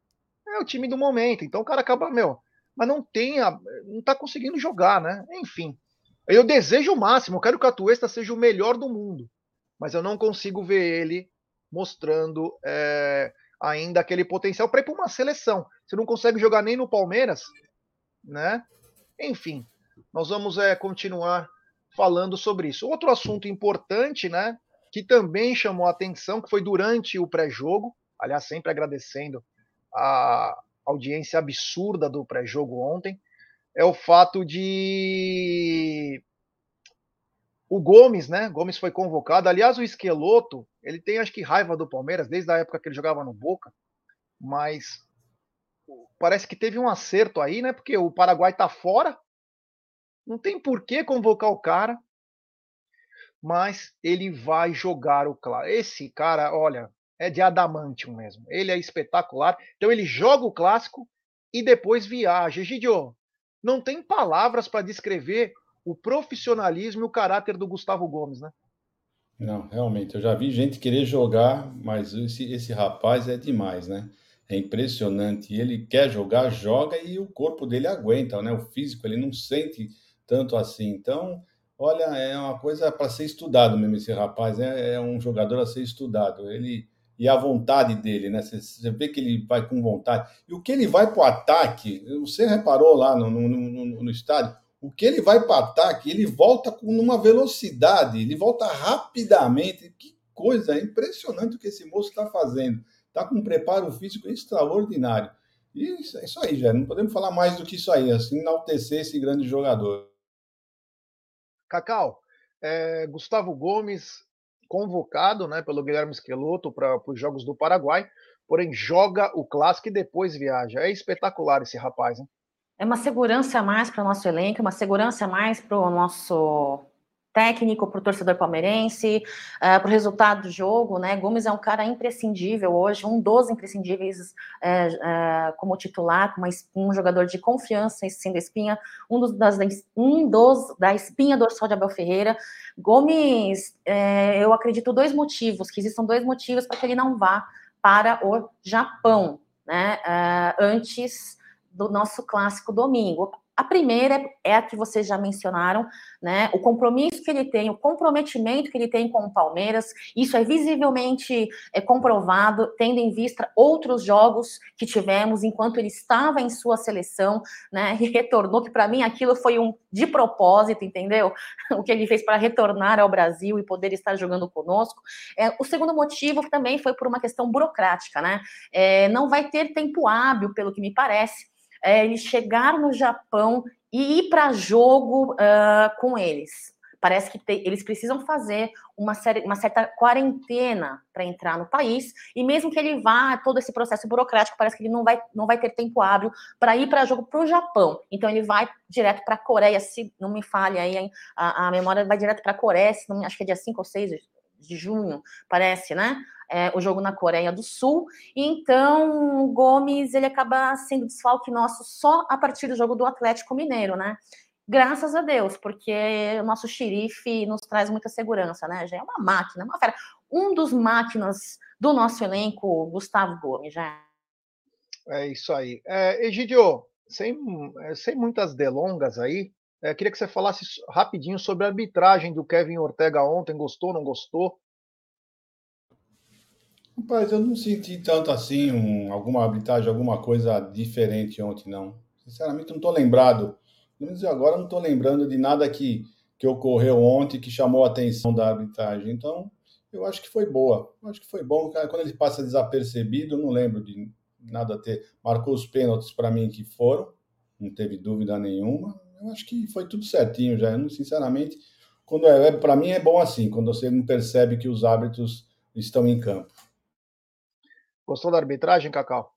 É o time do momento. Então o cara acaba, meu, mas não tem, a, não tá conseguindo jogar, né? Enfim. Eu desejo o máximo, eu quero que o Atuesta seja o melhor do mundo, mas eu não consigo ver ele mostrando é, ainda aquele potencial para ir para uma seleção. Você não consegue jogar nem no Palmeiras, né? Enfim, nós vamos é, continuar falando sobre isso. Outro assunto importante, né? Que também chamou a atenção, que foi durante o pré-jogo, aliás, sempre agradecendo a audiência absurda do pré-jogo ontem é o fato de o Gomes, né? Gomes foi convocado. Aliás, o Esqueloto, ele tem acho que raiva do Palmeiras desde a época que ele jogava no Boca, mas parece que teve um acerto aí, né? Porque o Paraguai tá fora. Não tem por que convocar o cara, mas ele vai jogar o clássico. Esse cara, olha, é de adamantium mesmo. Ele é espetacular. Então ele joga o clássico e depois viaja. Gidio, não tem palavras para descrever o profissionalismo e o caráter do Gustavo Gomes, né? Não, realmente, eu já vi gente querer jogar, mas esse, esse rapaz é demais, né? É impressionante. Ele quer jogar, joga e o corpo dele aguenta, né? O físico, ele não sente tanto assim. Então, olha, é uma coisa para ser estudado mesmo esse rapaz. É, é um jogador a ser estudado. Ele e a vontade dele, né? Você, você vê que ele vai com vontade. E o que ele vai para o ataque, você reparou lá no, no, no, no, estádio, o que ele vai para ataque, ele volta com uma velocidade, ele volta rapidamente. Que coisa impressionante o que esse moço está fazendo. Está com um preparo físico extraordinário. E é isso aí, já. Não podemos falar mais do que isso aí, assim, enaltecer esse grande jogador. Cacau, é, Gustavo Gomes convocado né, pelo Guilherme Esqueloto para os Jogos do Paraguai, porém joga o clássico e depois viaja. É espetacular esse rapaz, hein? É uma segurança a mais para o nosso elenco, uma segurança a mais para o nosso técnico, para o torcedor palmeirense, uh, para o resultado do jogo, né? Gomes é um cara imprescindível hoje, um dos imprescindíveis uh, uh, como titular, como um jogador de confiança, sendo espinha, um dos, das, um dos da espinha dorsal de Abel Ferreira. Gomes, eu acredito dois motivos, que existam dois motivos para que ele não vá para o Japão, né? antes do nosso clássico domingo. A primeira é a que vocês já mencionaram, né? O compromisso que ele tem, o comprometimento que ele tem com o Palmeiras, isso é visivelmente é, comprovado, tendo em vista outros jogos que tivemos enquanto ele estava em sua seleção, né? E retornou, que para mim aquilo foi um de propósito, entendeu? O que ele fez para retornar ao Brasil e poder estar jogando conosco. É, o segundo motivo também foi por uma questão burocrática, né? É, não vai ter tempo hábil, pelo que me parece é, ele chegar no Japão e ir para jogo uh, com eles. Parece que te, eles precisam fazer uma, uma certa quarentena para entrar no país, e mesmo que ele vá, todo esse processo burocrático, parece que ele não vai, não vai ter tempo hábil para ir para jogo para o Japão. Então ele vai direto para a Coreia, se não me falha aí, a, a memória vai direto para a Coreia, se não, acho que é dia 5 ou 6 de junho, parece, né? É, o jogo na Coreia do Sul. Então, o Gomes ele acaba sendo desfalque nosso só a partir do jogo do Atlético Mineiro, né? Graças a Deus, porque o nosso xerife nos traz muita segurança, né? Já é uma máquina, uma fera. Um dos máquinas do nosso elenco, Gustavo Gomes, já. É isso aí. É, Egidio, sem, sem muitas delongas aí, é, queria que você falasse rapidinho sobre a arbitragem do Kevin Ortega ontem. Gostou, não gostou? Rapaz, eu não senti tanto assim um, alguma arbitragem, alguma coisa diferente ontem, não. Sinceramente, não estou lembrado. Pelo menos agora não estou lembrando de nada que, que ocorreu ontem que chamou a atenção da arbitragem. Então, eu acho que foi boa. Eu acho que foi bom. Quando ele passa desapercebido, eu não lembro de nada ter. Marcou os pênaltis para mim que foram, não teve dúvida nenhuma eu acho que foi tudo certinho já. Eu, sinceramente, quando é, é para mim é bom assim, quando você não percebe que os árbitros estão em campo. Gostou da arbitragem, Cacau?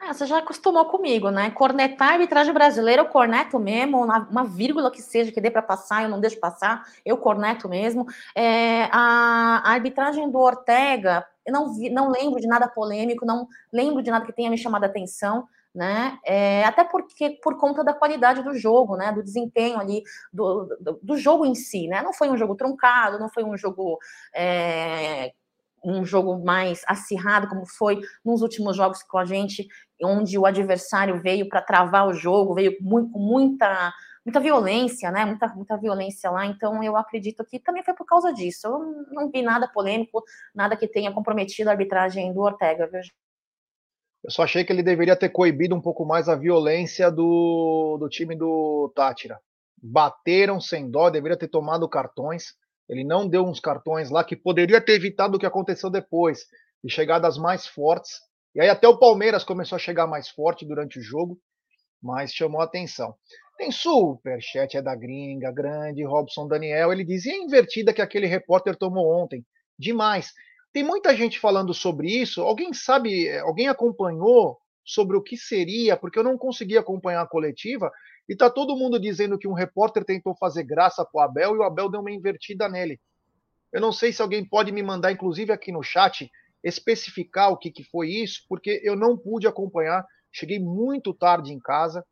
Ah, você já acostumou comigo, né? Cornetar a arbitragem brasileira, eu corneto mesmo, uma vírgula que seja que dê para passar, eu não deixo passar, eu corneto mesmo. É, a, a, arbitragem do Ortega, eu não, vi, não lembro de nada polêmico, não lembro de nada que tenha me chamado a atenção né? É, até porque por conta da qualidade do jogo, né? Do desempenho ali do, do, do jogo em si, né? Não foi um jogo truncado, não foi um jogo é, um jogo mais acirrado como foi nos últimos jogos com a gente, onde o adversário veio para travar o jogo, veio muito, com muita muita violência, né? Muita, muita violência lá. Então eu acredito que também foi por causa disso. Eu não vi nada polêmico, nada que tenha comprometido a arbitragem do Ortega, viu? Eu só achei que ele deveria ter coibido um pouco mais a violência do, do time do Tátira. Bateram sem dó, deveria ter tomado cartões. Ele não deu uns cartões lá que poderia ter evitado o que aconteceu depois, de chegadas mais fortes. E aí até o Palmeiras começou a chegar mais forte durante o jogo, mas chamou a atenção. Tem superchat, é da gringa, grande, Robson Daniel. Ele dizia a invertida que aquele repórter tomou ontem. Demais. Tem muita gente falando sobre isso. Alguém sabe, alguém acompanhou sobre o que seria? Porque eu não consegui acompanhar a coletiva e tá todo mundo dizendo que um repórter tentou fazer graça pro Abel e o Abel deu uma invertida nele. Eu não sei se alguém pode me mandar, inclusive aqui no chat, especificar o que, que foi isso, porque eu não pude acompanhar. Cheguei muito tarde em casa.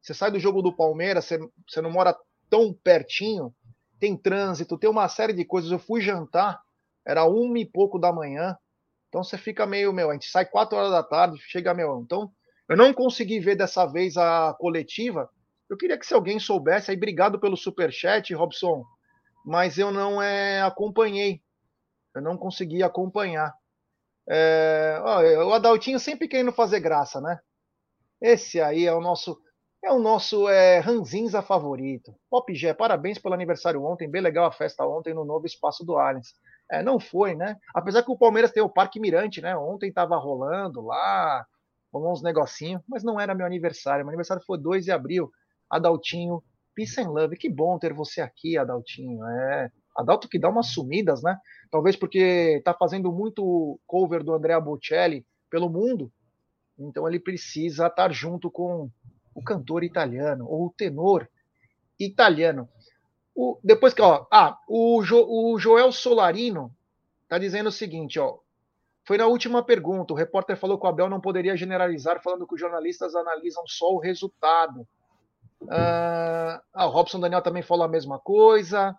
Você sai do jogo do Palmeiras, você, você não mora tão pertinho, tem trânsito, tem uma série de coisas. Eu fui jantar, era uma e pouco da manhã. Então você fica meio, meu, a gente sai quatro horas da tarde, chega, meu. Então, eu não consegui ver dessa vez a coletiva. Eu queria que se alguém soubesse, aí obrigado pelo super chat, Robson, mas eu não é, acompanhei. Eu não consegui acompanhar. É, ó, o Adaltinho sempre querendo fazer graça, né? Esse aí é o nosso é o nosso é, Ranzinza favorito. Pop G, parabéns pelo aniversário ontem, bem legal a festa ontem no novo espaço do Allianz. É, não foi, né? Apesar que o Palmeiras tem o Parque Mirante, né? Ontem tava rolando lá, rolou uns negocinhos, mas não era meu aniversário. Meu aniversário foi 2 de abril. Adaltinho, peace and love. Que bom ter você aqui, Adaltinho. É, Adalto que dá umas sumidas, né? Talvez porque tá fazendo muito cover do Andrea Bocelli pelo mundo, então ele precisa estar junto com o cantor italiano ou o tenor italiano. O, depois que, ó, ah, o, jo, o Joel Solarino tá dizendo o seguinte, ó. Foi na última pergunta. O repórter falou que o Abel não poderia generalizar, falando que os jornalistas analisam só o resultado. Ah, ah, o Robson Daniel também falou a mesma coisa.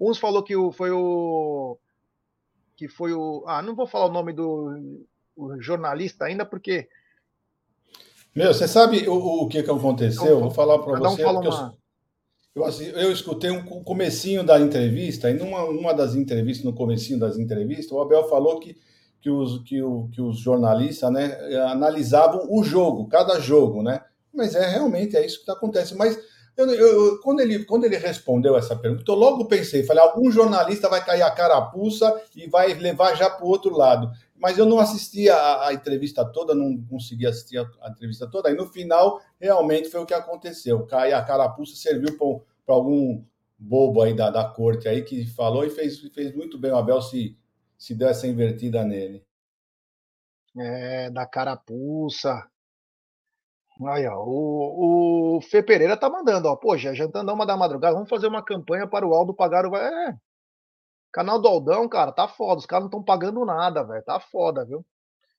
Uns falou que o, foi o. Que foi o. Ah, não vou falar o nome do jornalista ainda, porque. Meu, você sabe o, o que, que aconteceu? Então, vou falar para você. Um uma... eu, assim, eu escutei um comecinho da entrevista, e numa uma das entrevistas, no comecinho das entrevistas, o Abel falou que, que, os, que, o, que os jornalistas né, analisavam o jogo, cada jogo, né? Mas é realmente é isso que acontece. Mas eu, eu, quando, ele, quando ele respondeu essa pergunta, eu logo pensei, falei, algum jornalista vai cair a carapuça e vai levar já para o outro lado. Mas eu não assisti a, a, entrevista toda, não consegui assistir a, a, entrevista toda, e no final, realmente foi o que aconteceu. A carapuça serviu para algum bobo aí da, da corte aí que falou e fez, fez muito bem. O Abel se, se deu essa invertida nele. É, da carapuça. Aí, ó, o, o Fê Pereira tá mandando, ó. Pô, já jantando uma da madrugada, vamos fazer uma campanha para o Aldo pagar o. É. Canal do Aldão, cara, tá foda. Os caras não estão pagando nada, velho. Tá foda, viu?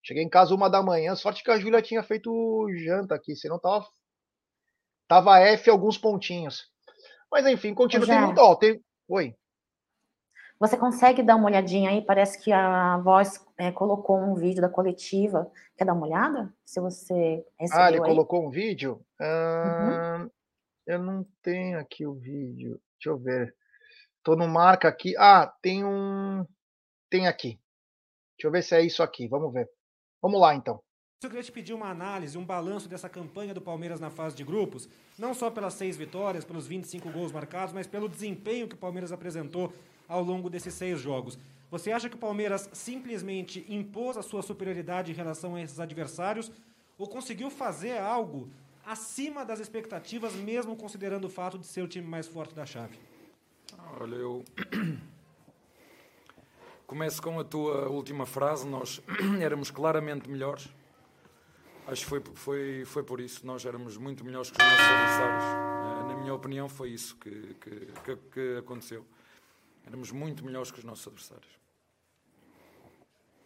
Cheguei em casa uma da manhã, sorte que a Júlia tinha feito janta aqui, senão tava. Tava F alguns pontinhos. Mas enfim, continua. Tem muito. Ó, tem... Oi. Você consegue dar uma olhadinha aí? Parece que a voz é, colocou um vídeo da coletiva. Quer dar uma olhada? Se você Ah, ele aí? colocou um vídeo? uhum. Eu não tenho aqui o vídeo. Deixa eu ver. Tô no marca aqui. Ah, tem um. Tem aqui. Deixa eu ver se é isso aqui. Vamos ver. Vamos lá, então. Eu queria te pedir uma análise, um balanço dessa campanha do Palmeiras na fase de grupos, não só pelas seis vitórias, pelos 25 gols marcados, mas pelo desempenho que o Palmeiras apresentou ao longo desses seis jogos. Você acha que o Palmeiras simplesmente impôs a sua superioridade em relação a esses adversários ou conseguiu fazer algo acima das expectativas, mesmo considerando o fato de ser o time mais forte da chave? Olha, eu começo com a tua última frase. Nós éramos claramente melhores. Acho que foi, foi, foi por isso. Nós éramos muito melhores que os nossos adversários. Eh, na minha opinião, foi isso que, que, que, que aconteceu. Éramos muito melhores que os nossos adversários.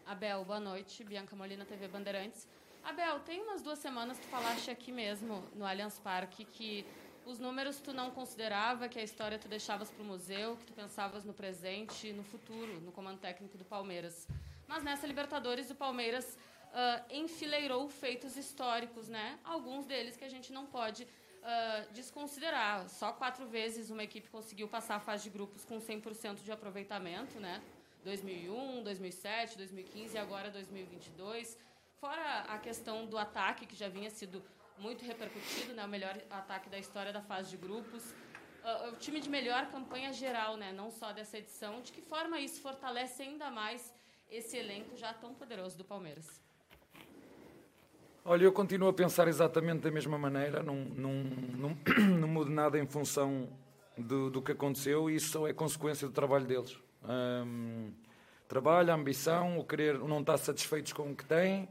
Abel, boa noite. Bianca Molina, TV Bandeirantes. Abel, tem umas duas semanas tu falaste aqui mesmo, no Allianz Parque, que os números tu não considerava, que a história tu deixavas para o museu, que tu pensavas no presente no futuro, no comando técnico do Palmeiras. Mas nessa Libertadores, o Palmeiras uh, enfileirou feitos históricos, né? Alguns deles que a gente não pode uh, desconsiderar. Só quatro vezes uma equipe conseguiu passar a fase de grupos com 100% de aproveitamento, né? 2001, 2007, 2015 e agora 2022. Fora a questão do ataque, que já vinha sido muito repercutido, né? O melhor ataque da história da fase de grupos. Uh, o time de melhor campanha geral, né? Não só dessa edição. De que forma isso fortalece ainda mais esse elenco já tão poderoso do Palmeiras? Olha, eu continuo a pensar exatamente da mesma maneira, não, não, não, não mudo nada em função do, do que aconteceu e isso só é consequência do trabalho deles. Um, trabalho, ambição, o querer, o não estar satisfeitos com o que têm.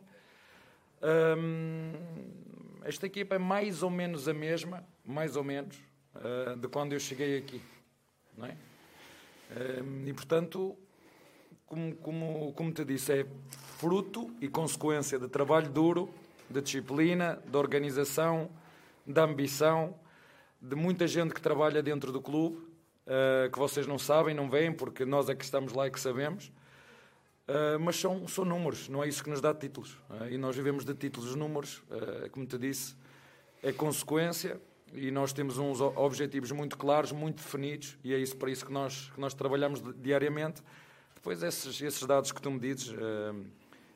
Um, esta equipa é mais ou menos a mesma, mais ou menos, uh, de quando eu cheguei aqui. Não é? e portanto, como, como, como te disse, é fruto e consequência de trabalho duro de disciplina, de organização, de ambição, de muita gente que trabalha dentro do clube, uh, que vocês não sabem, não veem, porque nós é que estamos lá e que sabemos. Uh, mas são, são números, não é isso que nos dá títulos. Uh, e nós vivemos de títulos, números, como te disse, é consequência e nós temos uns objetivos muito claros, muito definidos, e é isso para isso que nós, que nós trabalhamos diariamente. Depois, esses, esses dados que tu me dizes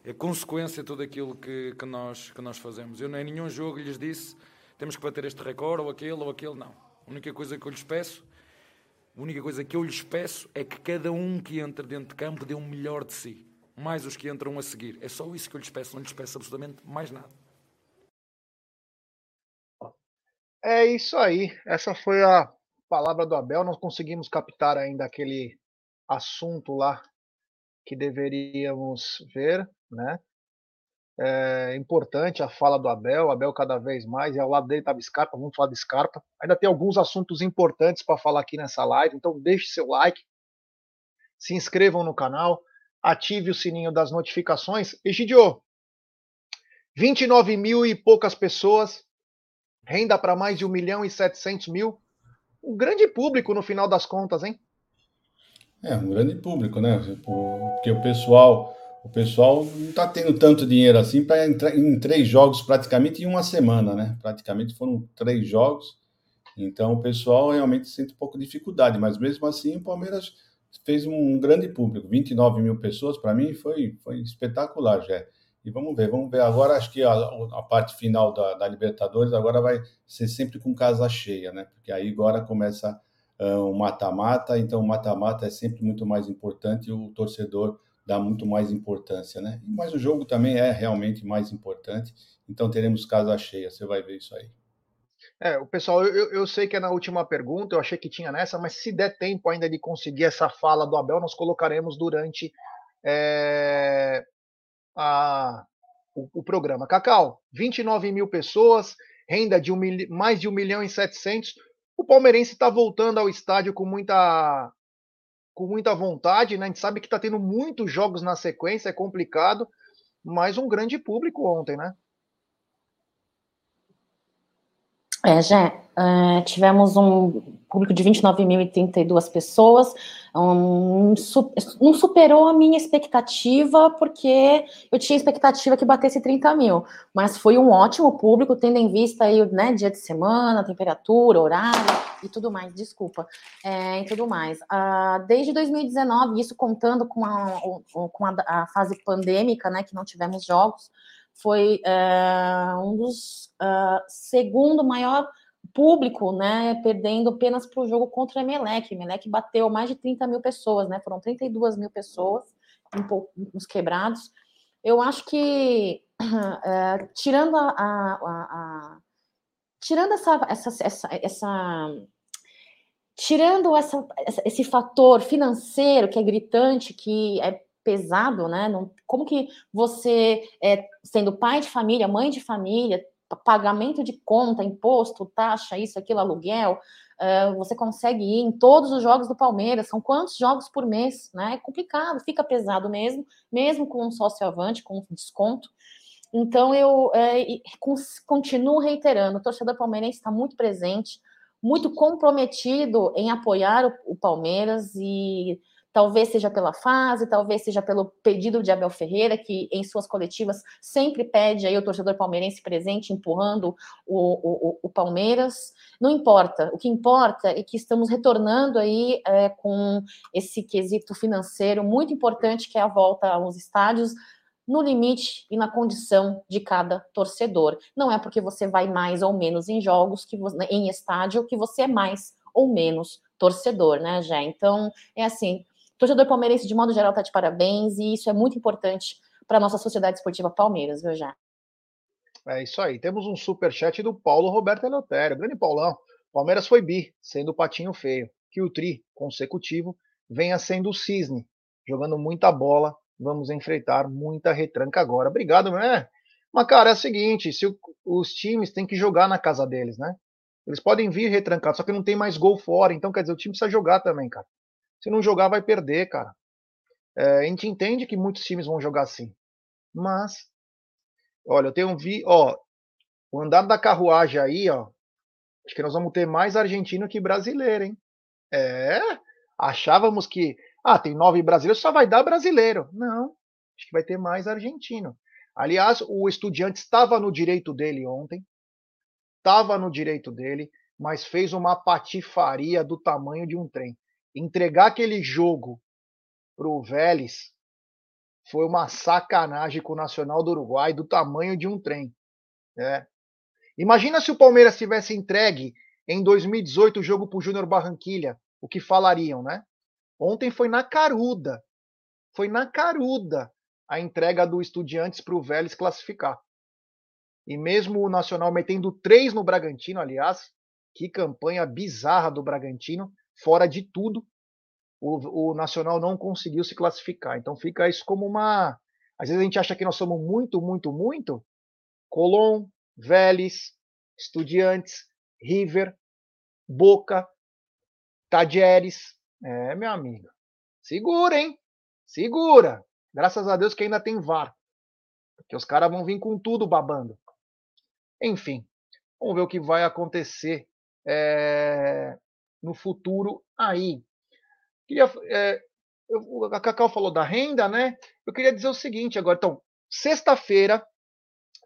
é consequência de tudo aquilo que, que, nós, que nós fazemos. Eu em nenhum jogo lhes disse temos que bater este recorde ou aquele ou aquele, não. A única coisa que eu lhes peço, a única coisa que eu lhes peço é que cada um que entra dentro de campo dê o um melhor de si, mais os que entram a seguir. É só isso que eu lhes peço, não lhes peço absolutamente mais nada. É isso aí. Essa foi a palavra do Abel. Nós conseguimos captar ainda aquele assunto lá que deveríamos ver, né? É importante a fala do Abel, o Abel cada vez mais, e ao lado dele estava Scarpa, vamos falar de Scarpa. Ainda tem alguns assuntos importantes para falar aqui nessa live, então deixe seu like, se inscrevam no canal, ative o sininho das notificações. Egidio, 29 mil e poucas pessoas, renda para mais de 1 milhão e 700 mil. Um grande público no final das contas, hein? É, um grande público, né? Porque o pessoal o pessoal não está tendo tanto dinheiro assim para entrar em três jogos praticamente em uma semana, né? Praticamente foram três jogos, então o pessoal realmente sente um pouco de dificuldade, mas mesmo assim o Palmeiras fez um grande público, 29 mil pessoas, para mim foi, foi espetacular, já. E vamos ver, vamos ver. Agora acho que a, a parte final da, da, Libertadores agora vai ser sempre com casa cheia, né? Porque aí agora começa uh, o mata-mata, então o mata-mata é sempre muito mais importante o torcedor dá muito mais importância, né? Mas o jogo também é realmente mais importante, então teremos casa cheia, você vai ver isso aí. É, o pessoal, eu, eu sei que é na última pergunta, eu achei que tinha nessa, mas se der tempo ainda de conseguir essa fala do Abel, nós colocaremos durante é, a, o, o, programa. Cacau, 29 mil pessoas, renda de um mais de 1 milhão e 700. O palmeirense está voltando ao estádio com muita com muita vontade, né? A gente sabe que está tendo muitos jogos na sequência, é complicado, mas um grande público ontem, né? É, Jé, uh, tivemos um público de 29.032 pessoas, um, não superou a minha expectativa, porque eu tinha expectativa que batesse 30 mil, mas foi um ótimo público, tendo em vista aí, né, dia de semana, temperatura, horário e tudo mais, desculpa, é, e tudo mais. Uh, desde 2019, isso contando com a, com a, a fase pandêmica, né, que não tivemos jogos, foi uh, um dos uh, segundo maior público, né, perdendo apenas para o jogo contra o Emelec. O Emelec bateu mais de 30 mil pessoas, né, foram 32 mil pessoas, um pouco, uns quebrados. Eu acho que, uh, tirando a, a, a, tirando essa, essa, essa, essa tirando essa, esse fator financeiro que é gritante, que é pesado, né? Não, como que você, é, sendo pai de família, mãe de família, pagamento de conta, imposto, taxa, isso, aquilo, aluguel, uh, você consegue ir em todos os jogos do Palmeiras, são quantos jogos por mês, né? É complicado, fica pesado mesmo, mesmo com um sócio avante, com desconto. Então eu é, continuo reiterando, o torcedor palmeirense está muito presente, muito comprometido em apoiar o, o Palmeiras e Talvez seja pela fase, talvez seja pelo pedido de Abel Ferreira, que em suas coletivas sempre pede aí o torcedor palmeirense presente, empurrando o, o, o Palmeiras. Não importa, o que importa é que estamos retornando aí é, com esse quesito financeiro muito importante, que é a volta aos estádios, no limite e na condição de cada torcedor. Não é porque você vai mais ou menos em jogos, que você, em estádio, que você é mais ou menos torcedor, né, Jé? Então, é assim, torcedor palmeirense, de modo geral, está de parabéns, e isso é muito importante para a nossa sociedade esportiva Palmeiras, viu, já? É isso aí. Temos um super chat do Paulo Roberto Eleutério. Grande Paulão. Palmeiras foi bi, sendo o patinho feio. Que o tri consecutivo venha sendo o cisne, jogando muita bola. Vamos enfrentar muita retranca agora. Obrigado, né? Mas, cara, é o seguinte: se o, os times têm que jogar na casa deles, né? Eles podem vir retrancados, só que não tem mais gol fora. Então, quer dizer, o time precisa jogar também, cara. Se não jogar, vai perder, cara. É, a gente entende que muitos times vão jogar assim. Mas, olha, eu tenho vi, ó, o andar da carruagem aí, ó. Acho que nós vamos ter mais argentino que brasileiro, hein? É, achávamos que, ah, tem nove brasileiros, só vai dar brasileiro. Não, acho que vai ter mais argentino. Aliás, o estudiante estava no direito dele ontem, estava no direito dele, mas fez uma patifaria do tamanho de um trem entregar aquele jogo pro Vélez foi uma sacanagem com o Nacional do Uruguai do tamanho de um trem, né? Imagina se o Palmeiras tivesse entregue em 2018 o jogo para o Júnior Barranquilha, o que falariam, né? Ontem foi na caruda, foi na caruda a entrega do Estudiantes para o Vélez classificar. E mesmo o Nacional metendo três no Bragantino, aliás, que campanha bizarra do Bragantino, fora de tudo, o, o Nacional não conseguiu se classificar. Então fica isso como uma. Às vezes a gente acha que nós somos muito, muito, muito. Colón, Vélez, Estudiantes, River, Boca, Tajeres. É, meu amigo. Segura, hein? Segura. Graças a Deus que ainda tem VAR. Porque os caras vão vir com tudo babando. Enfim, vamos ver o que vai acontecer é, no futuro aí. Queria, é, eu, a Cacau falou da renda, né? Eu queria dizer o seguinte agora. Então, sexta-feira,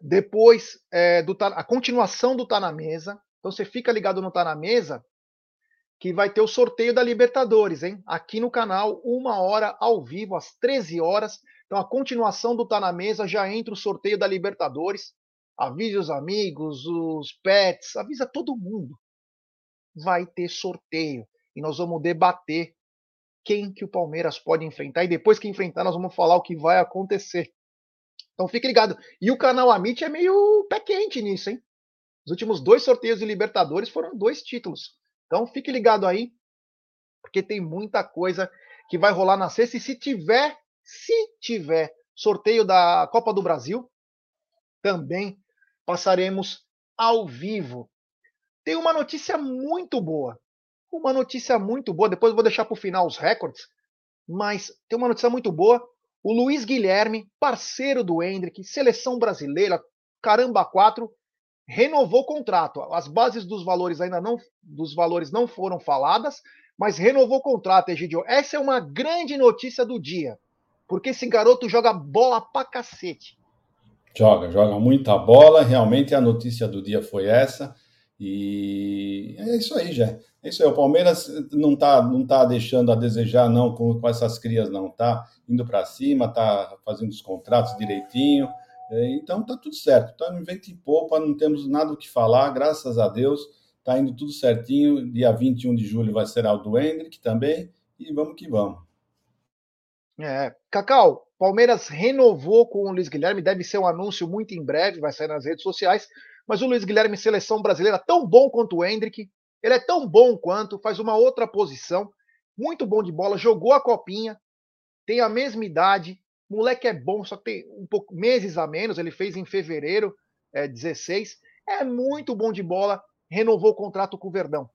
depois é, do tá, a continuação do Tá na Mesa. Então você fica ligado no Tá na Mesa, que vai ter o sorteio da Libertadores, hein? Aqui no canal, uma hora ao vivo, às 13 horas. Então a continuação do Tá na Mesa já entra o sorteio da Libertadores. Avise os amigos, os pets, avisa todo mundo. Vai ter sorteio e nós vamos debater quem que o Palmeiras pode enfrentar e depois que enfrentar nós vamos falar o que vai acontecer. Então fique ligado. E o canal Amit é meio pé quente nisso, hein? Os últimos dois sorteios de Libertadores foram dois títulos. Então fique ligado aí, porque tem muita coisa que vai rolar na sexta. E se tiver, se tiver sorteio da Copa do Brasil, também passaremos ao vivo. Tem uma notícia muito boa uma notícia muito boa. Depois eu vou deixar para o final os recordes. Mas tem uma notícia muito boa. O Luiz Guilherme, parceiro do Hendrick, seleção brasileira, caramba, quatro, renovou o contrato. As bases dos valores ainda não, dos valores não foram faladas, mas renovou o contrato, Egidio. Essa é uma grande notícia do dia, porque esse garoto joga bola pra cacete. Joga, joga muita bola. Realmente a notícia do dia foi essa. E é isso aí, já. É isso aí. O Palmeiras não está não tá deixando a desejar, não, com, com essas crias, não. Tá indo para cima, tá fazendo os contratos direitinho. É, então tá tudo certo. Tá no vento e poupa, não temos nada o que falar, graças a Deus. Tá indo tudo certinho. Dia 21 de julho vai ser do Hendrick também. E vamos que vamos. É. Cacau, Palmeiras renovou com o Luiz Guilherme, deve ser um anúncio muito em breve, vai sair nas redes sociais. Mas o Luiz Guilherme, seleção brasileira, tão bom quanto o Hendrick. Ele é tão bom quanto, faz uma outra posição. Muito bom de bola, jogou a copinha, tem a mesma idade. Moleque é bom, só tem um pouco meses a menos. Ele fez em fevereiro, é, 16. É muito bom de bola. Renovou o contrato com o Verdão.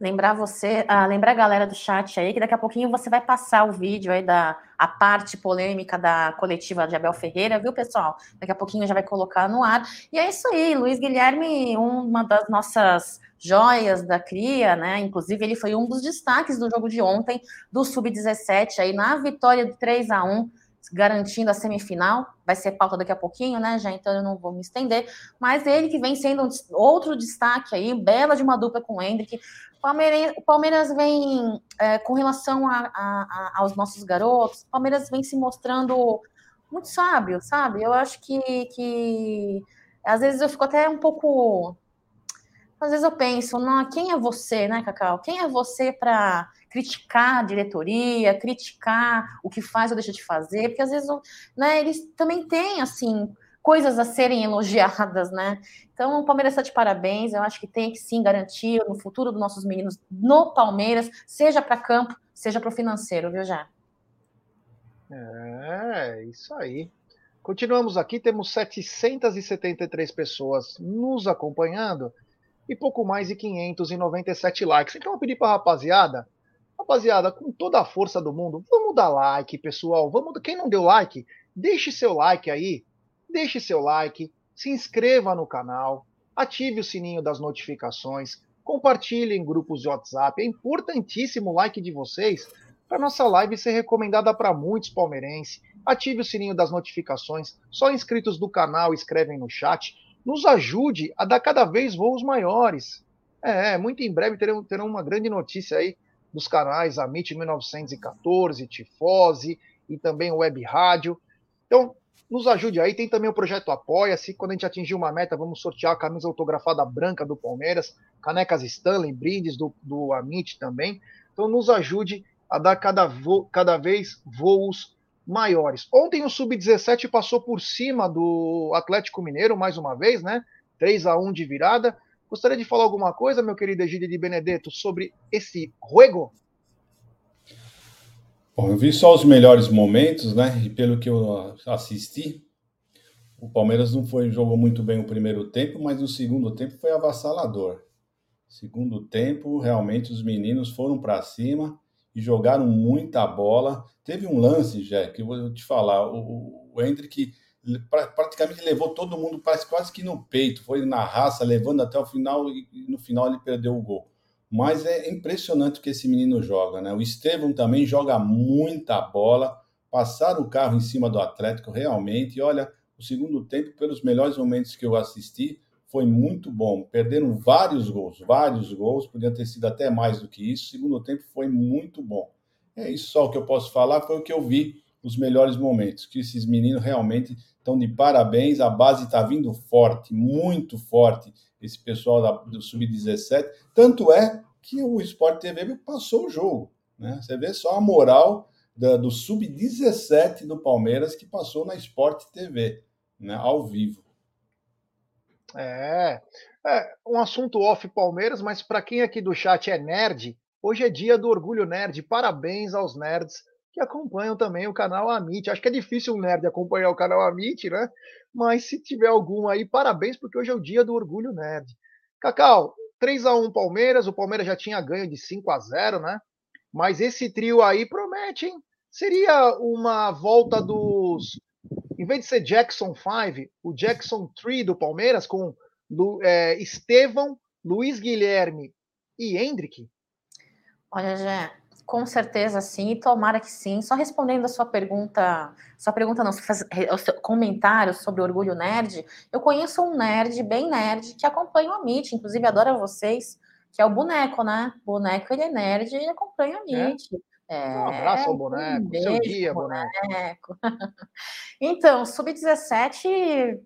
Lembrar você, ah, lembrar a galera do chat aí que daqui a pouquinho você vai passar o vídeo aí da a parte polêmica da coletiva de Abel Ferreira, viu, pessoal? Daqui a pouquinho já vai colocar no ar. E é isso aí, Luiz Guilherme, uma das nossas joias da cria, né? Inclusive, ele foi um dos destaques do jogo de ontem, do Sub-17, aí na vitória de 3 a 1 garantindo a semifinal. Vai ser pauta daqui a pouquinho, né, já? Então eu não vou me estender. Mas ele que vem sendo um, outro destaque aí, bela de uma dupla com o Hendrick. Palmeiras, o Palmeiras vem, é, com relação a, a, a, aos nossos garotos, o Palmeiras vem se mostrando muito sábio, sabe? Eu acho que, que às vezes eu fico até um pouco. Às vezes eu penso, não, quem é você, né, Cacau? Quem é você para criticar a diretoria, criticar o que faz ou deixa de fazer? Porque às vezes né, eles também têm, assim, coisas a serem elogiadas, né? Então, o Palmeiras está de parabéns. Eu acho que tem que sim garantir no futuro dos nossos meninos no Palmeiras, seja para campo, seja para o financeiro, viu, já? É, isso aí. Continuamos aqui, temos 773 pessoas nos acompanhando e pouco mais de 597 likes. Então eu pedi para a rapaziada, rapaziada, com toda a força do mundo, vamos dar like, pessoal. Vamos, quem não deu like, deixe seu like aí deixe seu like, se inscreva no canal, ative o sininho das notificações, compartilhe em grupos de WhatsApp. É importantíssimo o like de vocês para nossa live ser recomendada para muitos palmeirenses. Ative o sininho das notificações. Só inscritos do canal escrevem no chat. Nos ajude a dar cada vez voos maiores. É, muito em breve terão, terão uma grande notícia aí dos canais Amit 1914, Tifose e também Web Rádio. Então, nos ajude aí. Tem também o projeto Apoia-se. Quando a gente atingir uma meta, vamos sortear a camisa autografada branca do Palmeiras, canecas Stanley, brindes do, do Amit também. Então nos ajude a dar cada, vo, cada vez voos maiores. Ontem o Sub-17 passou por cima do Atlético Mineiro mais uma vez, né? 3 a 1 de virada. Gostaria de falar alguma coisa, meu querido Egídio de Benedetto, sobre esse jogo? Bom, eu vi só os melhores momentos, né? E pelo que eu assisti, o Palmeiras não foi jogou muito bem o primeiro tempo, mas o segundo tempo foi avassalador. Segundo tempo, realmente os meninos foram para cima e jogaram muita bola. Teve um lance, Jé, que eu vou te falar, o, o Hendrick praticamente levou todo mundo quase que no peito, foi na raça, levando até o final e no final ele perdeu o gol. Mas é impressionante o que esse menino joga, né? O Estevão também joga muita bola, passaram o carro em cima do Atlético realmente. Olha, o segundo tempo, pelos melhores momentos que eu assisti, foi muito bom. Perderam vários gols, vários gols, podiam ter sido até mais do que isso. O segundo tempo foi muito bom. É isso só o que eu posso falar, foi o que eu vi, os melhores momentos. Que esses meninos realmente estão de parabéns, a base está vindo forte, muito forte esse pessoal da, do Sub-17. Tanto é que o Sport TV passou o jogo. Né? Você vê só a moral da, do Sub-17 do Palmeiras que passou na Sport TV, né? ao vivo. É, é um assunto off Palmeiras, mas para quem aqui do chat é nerd, hoje é dia do Orgulho Nerd. Parabéns aos nerds que acompanham também o canal Amit. Acho que é difícil um nerd acompanhar o canal Amit, né? Mas se tiver algum aí, parabéns, porque hoje é o dia do Orgulho Nerd. Cacau, 3 a 1 Palmeiras, o Palmeiras já tinha ganho de 5 a 0 né? Mas esse trio aí promete, hein? Seria uma volta dos. Em vez de ser Jackson 5, o Jackson 3 do Palmeiras, com é, Estevão, Luiz Guilherme e Hendrick? Olha, Jé, com certeza sim, e tomara que sim. Só respondendo a sua pergunta, sua pergunta não, o seu comentário sobre orgulho nerd, eu conheço um nerd, bem nerd, que acompanha o Amit, inclusive adora vocês, que é o Boneco, né? Boneco, ele é nerd e acompanha o Amit. É? É, um abraço ao boneco, um seu dia, boneco. boneco. então, Sub-17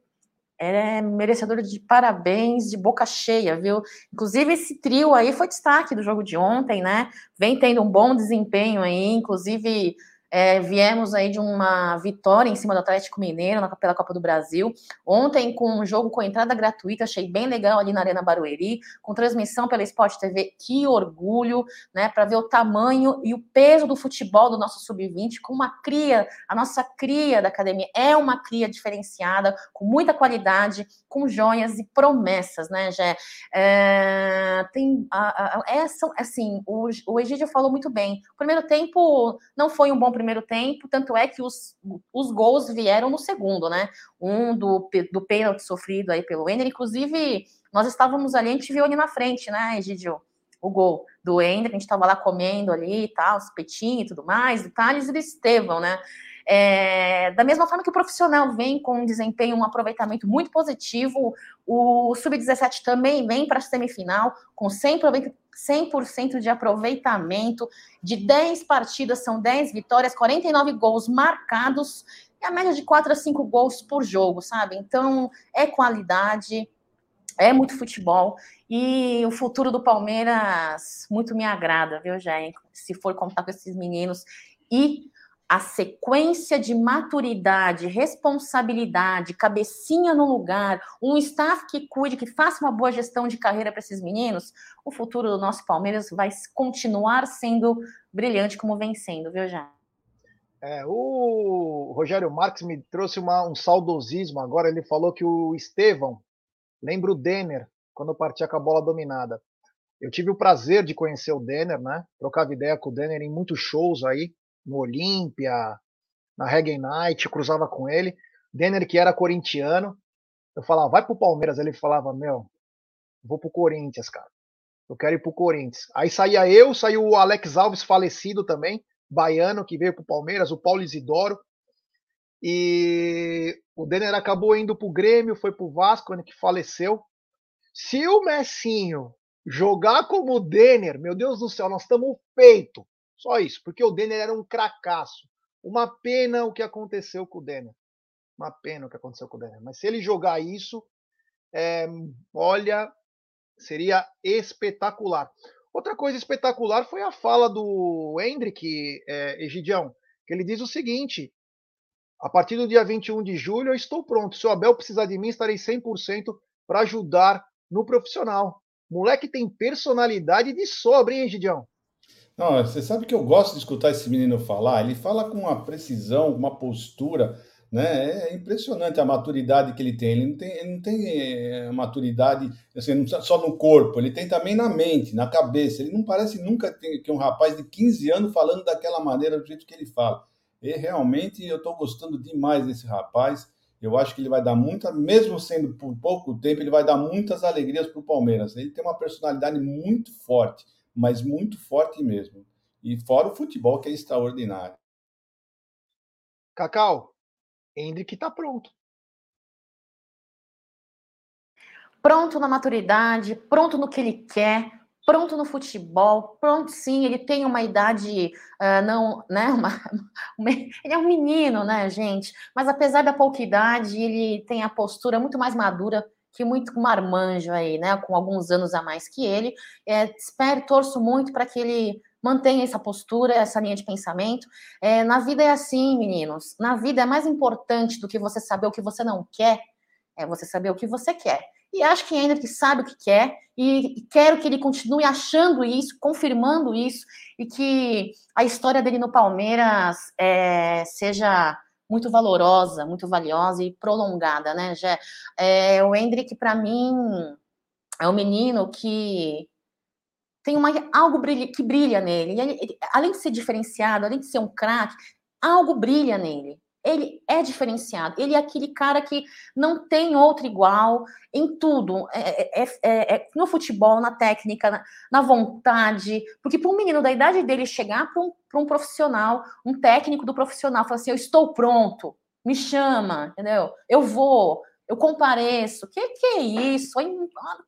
é merecedor de parabéns de boca cheia, viu? Inclusive, esse trio aí foi destaque do jogo de ontem, né? Vem tendo um bom desempenho aí, inclusive é, viemos aí de uma vitória em cima do Atlético Mineiro na, pela Copa do Brasil. Ontem, com um jogo com entrada gratuita, achei bem legal ali na Arena Barueri, com transmissão pela Sport TV. Que orgulho, né? Para ver o tamanho e o peso do futebol do nosso sub-20, com uma cria, a nossa cria da academia é uma cria diferenciada, com muita qualidade, com joias e promessas, né, Jé? É, tem, a, a, é, são, assim, o, o Egídio falou muito bem. O primeiro tempo não foi um bom primeiro tempo, tanto é que os, os gols vieram no segundo, né? Um do, do pênalti sofrido aí pelo Ender, inclusive nós estávamos ali, a gente viu ali na frente, né, Egidio? O gol do Ender, a gente estava lá comendo ali e tal, os petinhos e tudo mais, do Thales e do Estevão, né? É, da mesma forma que o profissional vem com um desempenho, um aproveitamento muito positivo, o Sub-17 também vem para a semifinal com 100%, 100 de aproveitamento, de 10 partidas são 10 vitórias, 49 gols marcados e a média de 4 a 5 gols por jogo, sabe? Então é qualidade, é muito futebol e o futuro do Palmeiras muito me agrada, viu, Jair? Se for contar com esses meninos e a sequência de maturidade, responsabilidade, cabecinha no lugar, um staff que cuide, que faça uma boa gestão de carreira para esses meninos, o futuro do nosso Palmeiras vai continuar sendo brilhante como vem sendo, viu, já? É, o Rogério Marques me trouxe uma, um saudosismo agora. Ele falou que o Estevão lembra o Denner quando partia com a bola dominada. Eu tive o prazer de conhecer o Denner, né? Trocava ideia com o Denner em muitos shows aí no Olímpia, na Reggae Night, cruzava com ele. Denner, que era corintiano, eu falava, vai pro Palmeiras. Ele falava, meu, vou pro Corinthians, cara. Eu quero ir pro Corinthians. Aí saía eu, saiu o Alex Alves, falecido também, baiano, que veio pro Palmeiras, o Paulo Isidoro. E o Denner acabou indo pro Grêmio, foi pro Vasco, que faleceu. Se o Messinho jogar como o Denner, meu Deus do céu, nós estamos feito. Só isso, porque o Denner era um cracaço. Uma pena o que aconteceu com o Denner. Uma pena o que aconteceu com o Daniel. Mas se ele jogar isso, é, olha, seria espetacular. Outra coisa espetacular foi a fala do Hendrick, é, Egidião, que ele diz o seguinte: a partir do dia 21 de julho eu estou pronto. Se o Abel precisar de mim, estarei 100% para ajudar no profissional. Moleque tem personalidade de sobra, hein, Egidião? Não, você sabe que eu gosto de escutar esse menino falar. Ele fala com uma precisão, uma postura, né? É impressionante a maturidade que ele tem. Ele não tem, ele não tem é, maturidade assim, só no corpo, ele tem também na mente, na cabeça. Ele não parece nunca ter, que um rapaz de 15 anos falando daquela maneira, do jeito que ele fala. E realmente eu estou gostando demais desse rapaz. Eu acho que ele vai dar muita, mesmo sendo por pouco tempo, ele vai dar muitas alegrias para o Palmeiras. Ele tem uma personalidade muito forte mas muito forte mesmo. E fora o futebol, que é extraordinário. Cacau, Hendrick está pronto. Pronto na maturidade, pronto no que ele quer, pronto no futebol, pronto sim, ele tem uma idade, uh, não, né, uma, uma, ele é um menino, né, gente, mas apesar da pouca idade, ele tem a postura muito mais madura que muito marmanjo aí, né, com alguns anos a mais que ele. É, espero, torço muito para que ele mantenha essa postura, essa linha de pensamento. É, na vida é assim, meninos. Na vida é mais importante do que você saber o que você não quer, é você saber o que você quer. E acho que ainda que sabe o que quer, e quero que ele continue achando isso, confirmando isso, e que a história dele no Palmeiras é, seja muito valorosa, muito valiosa e prolongada, né, Gé? É, o Hendrick, para mim, é um menino que tem uma, algo brilha, que brilha nele. Ele, ele, além de ser diferenciado, além de ser um craque, algo brilha nele ele é diferenciado. Ele é aquele cara que não tem outro igual em tudo. É, é, é, é no futebol, na técnica, na, na vontade. Porque para um menino da idade dele chegar para um, um profissional, um técnico do profissional, falar assim: eu estou pronto, me chama, entendeu? Eu vou. Eu compareço, que que é isso?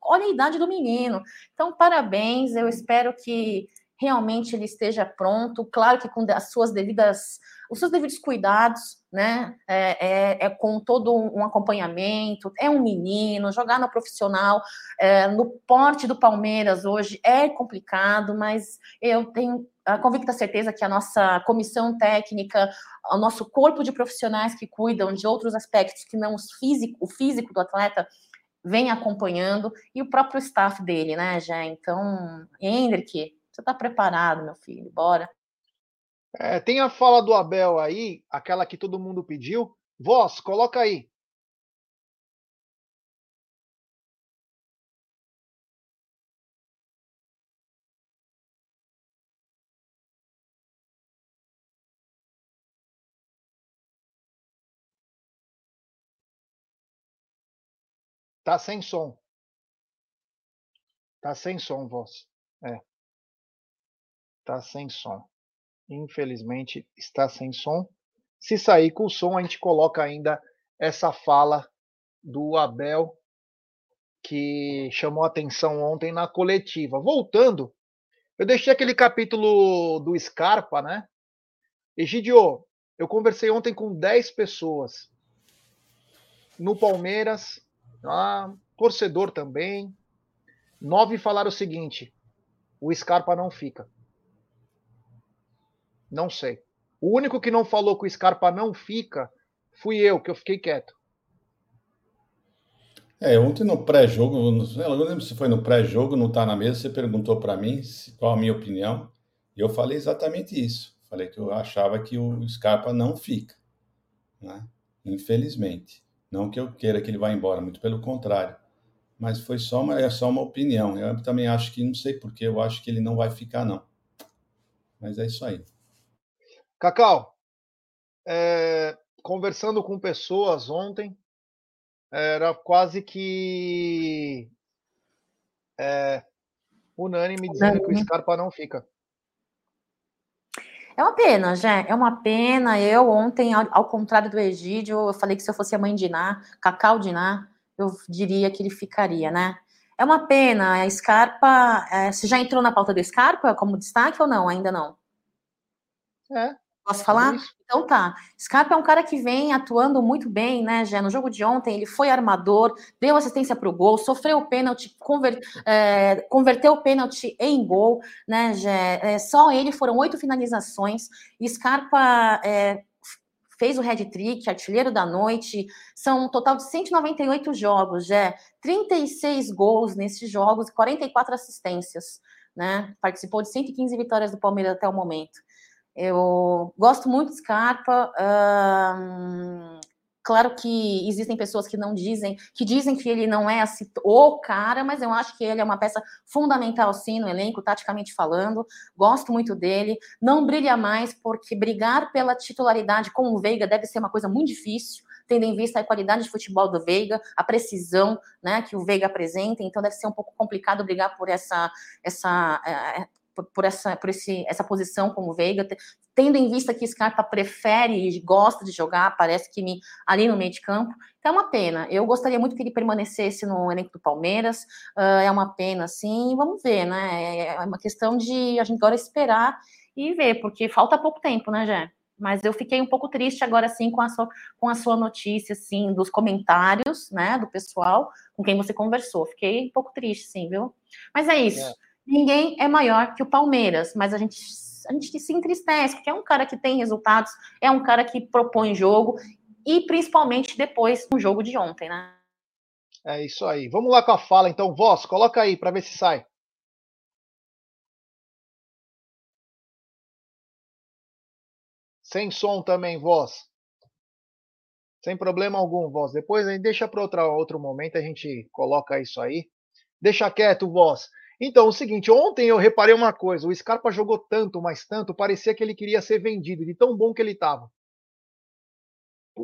Olha a idade do menino. Então, parabéns. Eu espero que realmente ele esteja pronto. Claro que com as suas devidas os seus devidos cuidados, né? É, é, é, com todo um acompanhamento, é um menino, jogar no profissional, é, no porte do Palmeiras hoje é complicado, mas eu tenho a convicta certeza que a nossa comissão técnica, o nosso corpo de profissionais que cuidam de outros aspectos que não os físico, o físico do atleta vem acompanhando e o próprio staff dele, né, já. Então, Hendrick, você está preparado, meu filho? Bora. É, tem a fala do Abel aí, aquela que todo mundo pediu. Voz, coloca aí. Tá sem som. Tá sem som, voz. É. Tá sem som. Infelizmente está sem som. Se sair com o som, a gente coloca ainda essa fala do Abel que chamou atenção ontem na coletiva. Voltando, eu deixei aquele capítulo do Scarpa, né? Egidio, eu conversei ontem com 10 pessoas no Palmeiras, ah, torcedor também. Nove falaram o seguinte: o Scarpa não fica. Não sei. O único que não falou que o Scarpa não fica fui eu, que eu fiquei quieto. É, ontem no pré-jogo, eu não lembro se foi no pré-jogo, não está na mesa, você perguntou para mim qual a minha opinião, e eu falei exatamente isso. Falei que eu achava que o Scarpa não fica, né? Infelizmente. Não que eu queira que ele vá embora, muito pelo contrário. Mas foi só uma, é só uma opinião. Eu também acho que, não sei porquê, eu acho que ele não vai ficar, não. Mas é isso aí. Cacau, é, conversando com pessoas ontem, era quase que é, unânime dizendo que o Scarpa não fica. É uma pena, já. É uma pena. Eu ontem, ao, ao, contrário do Egídio, eu falei que se eu fosse a mãe de Iná, Cacau de Iná, eu diria que ele ficaria, né? É uma pena. A Scarpa. É, você já entrou na pauta do Scarpa como destaque ou não? Ainda não? É, Posso falar? Então tá. Scarpa é um cara que vem atuando muito bem, né, Jé? No jogo de ontem, ele foi armador, deu assistência para o gol, sofreu o pênalti, conver, é, converteu o pênalti em gol, né, Jé? É, só ele foram oito finalizações. Scarpa é, fez o head trick, artilheiro da noite. São um total de 198 jogos, Jé. 36 gols nesses jogos e 44 assistências, né? Participou de 115 vitórias do Palmeiras até o momento. Eu gosto muito de Scarpa. claro que existem pessoas que não dizem, que dizem que ele não é assim, o cara, mas eu acho que ele é uma peça fundamental sim no elenco, taticamente falando. Gosto muito dele. Não brilha mais porque brigar pela titularidade com o Veiga deve ser uma coisa muito difícil tendo em vista a qualidade de futebol do Veiga, a precisão né, que o Veiga apresenta, então deve ser um pouco complicado brigar por essa, essa, é, por, essa, por esse, essa posição como Veiga, tendo em vista que Scarpa prefere e gosta de jogar, parece que me ali no meio de campo. Então é uma pena. Eu gostaria muito que ele permanecesse no elenco do Palmeiras. Uh, é uma pena, sim. Vamos ver, né? É, é uma questão de a gente agora esperar e ver, porque falta pouco tempo, né, Jé? Mas eu fiquei um pouco triste agora, sim, com a sua, com a sua notícia, assim, dos comentários, né, do pessoal com quem você conversou. Fiquei um pouco triste, sim, viu? Mas é isso. É. Ninguém é maior que o Palmeiras, mas a gente, a gente se entristece, porque é um cara que tem resultados, é um cara que propõe jogo, e principalmente depois do jogo de ontem, né? É isso aí. Vamos lá com a fala, então. Voz, coloca aí para ver se sai. Sem som também, voz. Sem problema algum, voz. Depois a gente deixa para outro momento, a gente coloca isso aí. Deixa quieto, voz. Então, o seguinte, ontem eu reparei uma coisa, o Scarpa jogou tanto, mas tanto, parecia que ele queria ser vendido, de tão bom que ele estava.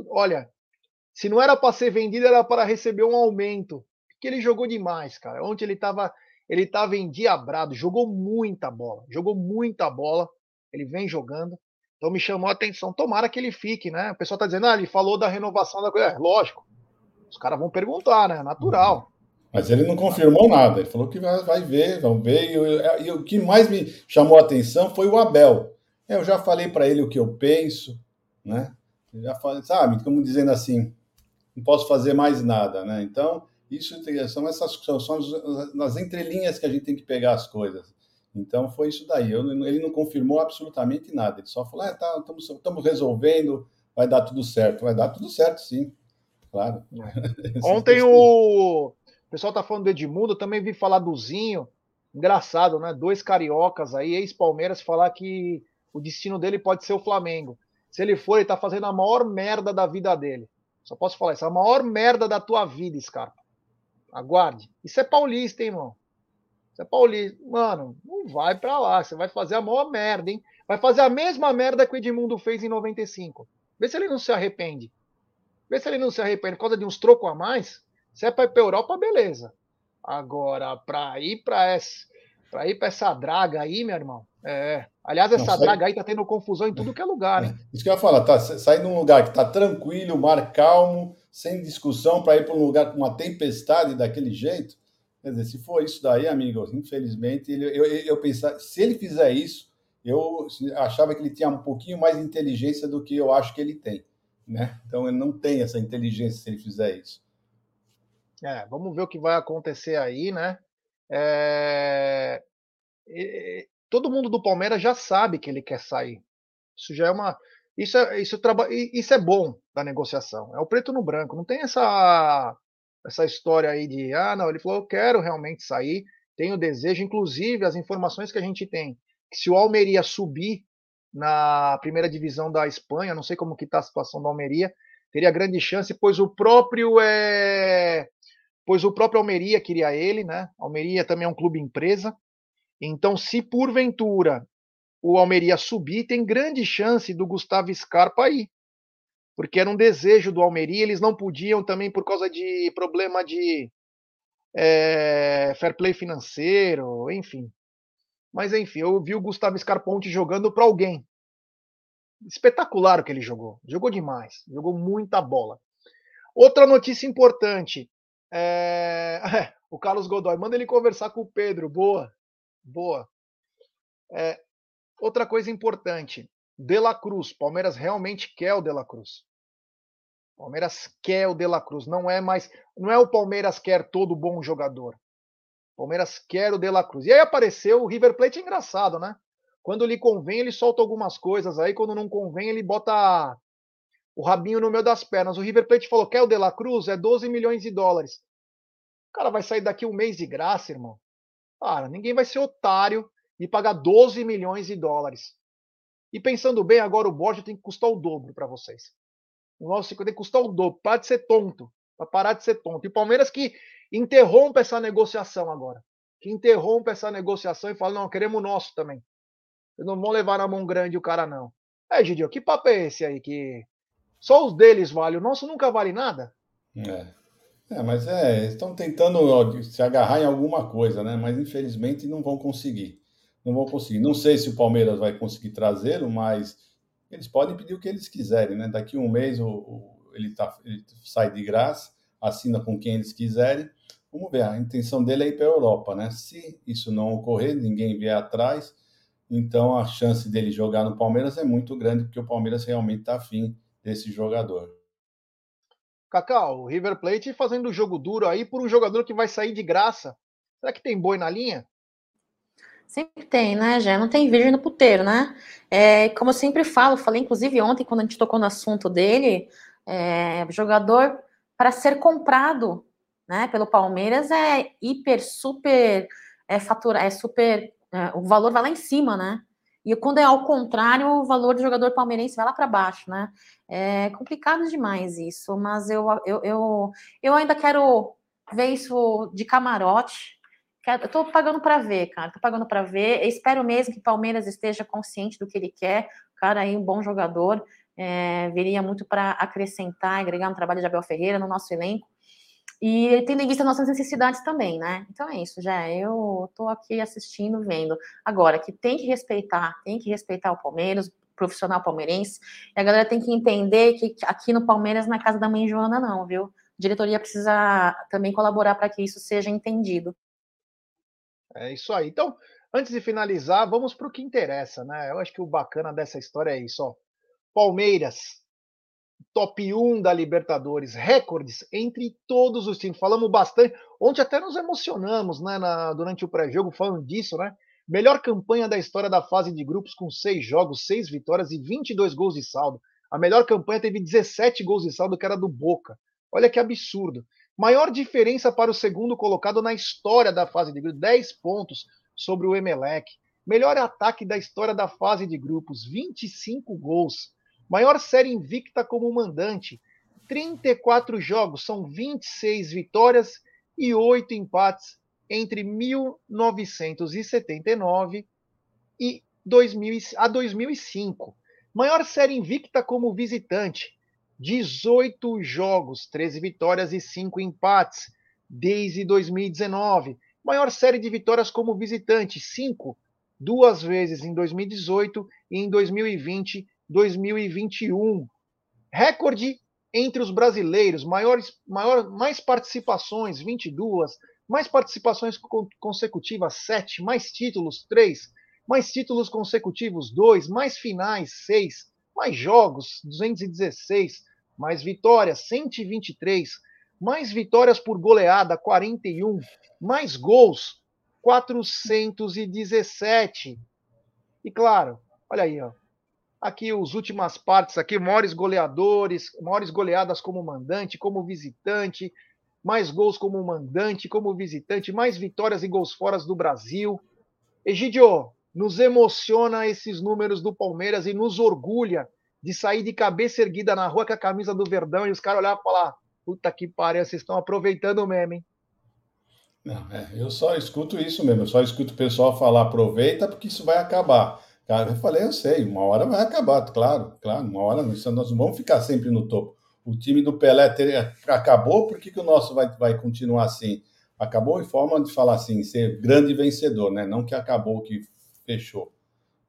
Olha, se não era para ser vendido, era para receber um aumento, porque ele jogou demais, cara. Ontem ele estava ele tava endiabrado, jogou muita bola, jogou muita bola, ele vem jogando. Então me chamou a atenção. Tomara que ele fique, né? O pessoal está dizendo, ah, ele falou da renovação da coisa. É, lógico. Os caras vão perguntar, né? Natural. Mas ele não confirmou nada, ele falou que vai, vai ver, vamos ver. E, e, e, o que mais me chamou a atenção foi o Abel. Eu já falei para ele o que eu penso, né? Eu já falei, sabe, como dizendo assim, não posso fazer mais nada, né? Então, isso são essas são, são nas entrelinhas que a gente tem que pegar as coisas. Então, foi isso daí. Eu, ele não confirmou absolutamente nada. Ele só falou, ah, tá, estamos resolvendo, vai dar tudo certo. Vai dar tudo certo, sim. Claro. Ontem o o pessoal tá falando do Edmundo, também vi falar do Zinho. Engraçado, né? Dois cariocas aí, ex-Palmeiras, falar que o destino dele pode ser o Flamengo. Se ele for, ele tá fazendo a maior merda da vida dele. Só posso falar isso, a maior merda da tua vida, Scarpa. Aguarde. Isso é paulista, hein, irmão? Isso é paulista. Mano, não vai pra lá. Você vai fazer a maior merda, hein? Vai fazer a mesma merda que o Edmundo fez em 95. Vê se ele não se arrepende. Vê se ele não se arrepende por causa de uns trocos a mais. Se é para ir para Europa, beleza. Agora, para ir para essa, ir essa draga aí, meu irmão. É. Aliás, essa Não, sai... draga aí tá tendo confusão em tudo que é lugar, hein? Isso que eu ia falar, tá saindo um lugar que tá tranquilo, mar calmo, sem discussão, para ir para um lugar com uma tempestade daquele jeito. Quer dizer, se for isso daí, amigo, infelizmente, ele, eu, eu, eu pensar, se ele fizer isso, eu achava que ele tinha um pouquinho mais de inteligência do que eu acho que ele tem, né? Então ele não tem essa inteligência se ele fizer isso. É, vamos ver o que vai acontecer aí, né? É... Todo mundo do Palmeiras já sabe que ele quer sair. Isso já é uma. Isso é, isso, traba... isso é bom da negociação. É o preto no branco. Não tem essa, essa história aí de, ah, não, ele falou, eu quero realmente sair, tenho desejo. Inclusive, as informações que a gente tem, que se o Almeria subir na primeira divisão da Espanha, não sei como que está a situação da Almeria, teria grande chance, pois o próprio é, pois o próprio Almeria queria ele, né? Almeria também é um clube empresa. Então, se porventura o Almeria subir, tem grande chance do Gustavo Scarpa aí. Porque era um desejo do Almeria, eles não podiam também por causa de problema de é, fair play financeiro, enfim. Mas enfim, eu vi o Gustavo Scarponte jogando para alguém. Espetacular o que ele jogou. Jogou demais. Jogou muita bola. Outra notícia importante: é... o Carlos Godoy, manda ele conversar com o Pedro. Boa, boa. É... Outra coisa importante: De La Cruz. Palmeiras realmente quer o De La Cruz. Palmeiras quer o De La Cruz. Não é mais. Não é o Palmeiras quer todo bom jogador. Palmeiras quer o De La Cruz. E aí apareceu o River Plate engraçado, né? Quando lhe convém, ele solta algumas coisas aí. Quando não convém, ele bota o rabinho no meio das pernas. O River Plate falou: quer o De La Cruz? É 12 milhões de dólares. O cara vai sair daqui um mês de graça, irmão. Cara, ninguém vai ser otário e pagar 12 milhões de dólares. E pensando bem, agora o Borja tem que custar o dobro para vocês. O nosso tem que custar o dobro. Para de ser tonto. Para parar de ser tonto. E o Palmeiras que interrompe essa negociação agora. Que interrompe essa negociação e fala: não, queremos o nosso também. Vocês não vão levar na mão grande o cara, não. É, Gidio, que papo é esse aí? Que só os deles valem, o nosso nunca vale nada? É. É, mas é, estão tentando se agarrar em alguma coisa, né? Mas infelizmente não vão conseguir. Não vão conseguir. Não sei se o Palmeiras vai conseguir trazê-lo, mas eles podem pedir o que eles quiserem, né? Daqui um mês o, o ele, tá, ele sai de graça, assina com quem eles quiserem. Vamos ver, a intenção dele é ir para a Europa, né? Se isso não ocorrer, ninguém vier atrás, então a chance dele jogar no Palmeiras é muito grande, porque o Palmeiras realmente está afim desse jogador. Cacau, o River Plate fazendo jogo duro aí por um jogador que vai sair de graça. Será que tem boi na linha? Sempre tem, né, já Não tem virgem no puteiro, né? É, como eu sempre falo, falei inclusive ontem, quando a gente tocou no assunto dele, é, jogador para ser comprado né, pelo Palmeiras é hiper, super, é fatura, é super, é, o valor vai lá em cima, né? E quando é ao contrário, o valor do jogador palmeirense vai lá para baixo, né? É complicado demais isso, mas eu, eu, eu, eu ainda quero ver isso de camarote. Eu tô pagando para ver, cara. Tô pagando para ver. Eu espero mesmo que o Palmeiras esteja consciente do que ele quer. O cara aí, um bom jogador, é, viria muito para acrescentar, agregar no trabalho de Abel Ferreira no nosso elenco. E tendo em vista nossas necessidades também, né? Então é isso, já. Eu tô aqui assistindo, vendo. Agora, que tem que respeitar, tem que respeitar o Palmeiras, profissional palmeirense. E a galera tem que entender que aqui no Palmeiras é casa da mãe Joana, não, viu? A diretoria precisa também colaborar para que isso seja entendido. É isso aí. Então, antes de finalizar, vamos para o que interessa, né? Eu acho que o bacana dessa história é isso, ó. Palmeiras top 1 da Libertadores, recordes entre todos os times. Falamos bastante. Ontem até nos emocionamos, né, na, durante o pré-jogo, falando disso, né? Melhor campanha da história da fase de grupos, com seis jogos, seis vitórias e 22 gols de saldo. A melhor campanha teve 17 gols de saldo, que era do Boca. Olha que absurdo. Maior diferença para o segundo colocado na história da fase de grupos, 10 pontos sobre o Emelec. Melhor ataque da história da fase de grupos, 25 gols. Maior série invicta como mandante. 34 jogos, são 26 vitórias e 8 empates entre 1979 e 2000, a 2005. Maior série invicta como visitante. 18 jogos, 13 vitórias e 5 empates desde 2019. Maior série de vitórias como visitante, 5, duas vezes em 2018 e em 2020 2021. Recorde entre os brasileiros, maiores, maior, mais participações, 22, mais participações consecutivas, 7, mais títulos, 3, mais títulos consecutivos, 2, mais finais, 6, mais jogos, 216, mais vitórias, 123, mais vitórias por goleada, 41, mais gols, 417. E claro, olha aí, ó, aqui as últimas partes aqui, maiores goleadores, maiores goleadas como mandante, como visitante, mais gols como mandante, como visitante, mais vitórias e gols fora do Brasil. Egidio, nos emociona esses números do Palmeiras e nos orgulha de sair de cabeça erguida na rua com a camisa do Verdão e os caras olhar e falar: puta que pariu, vocês estão aproveitando mesmo, hein? Não, é, eu só escuto isso mesmo, eu só escuto o pessoal falar aproveita porque isso vai acabar. Eu falei, eu sei, uma hora vai acabar, claro, claro, uma hora nós não vamos ficar sempre no topo. O time do Pelé ter, acabou, por que, que o nosso vai, vai continuar assim? Acabou em forma de falar assim, ser grande vencedor, né? Não que acabou, que fechou.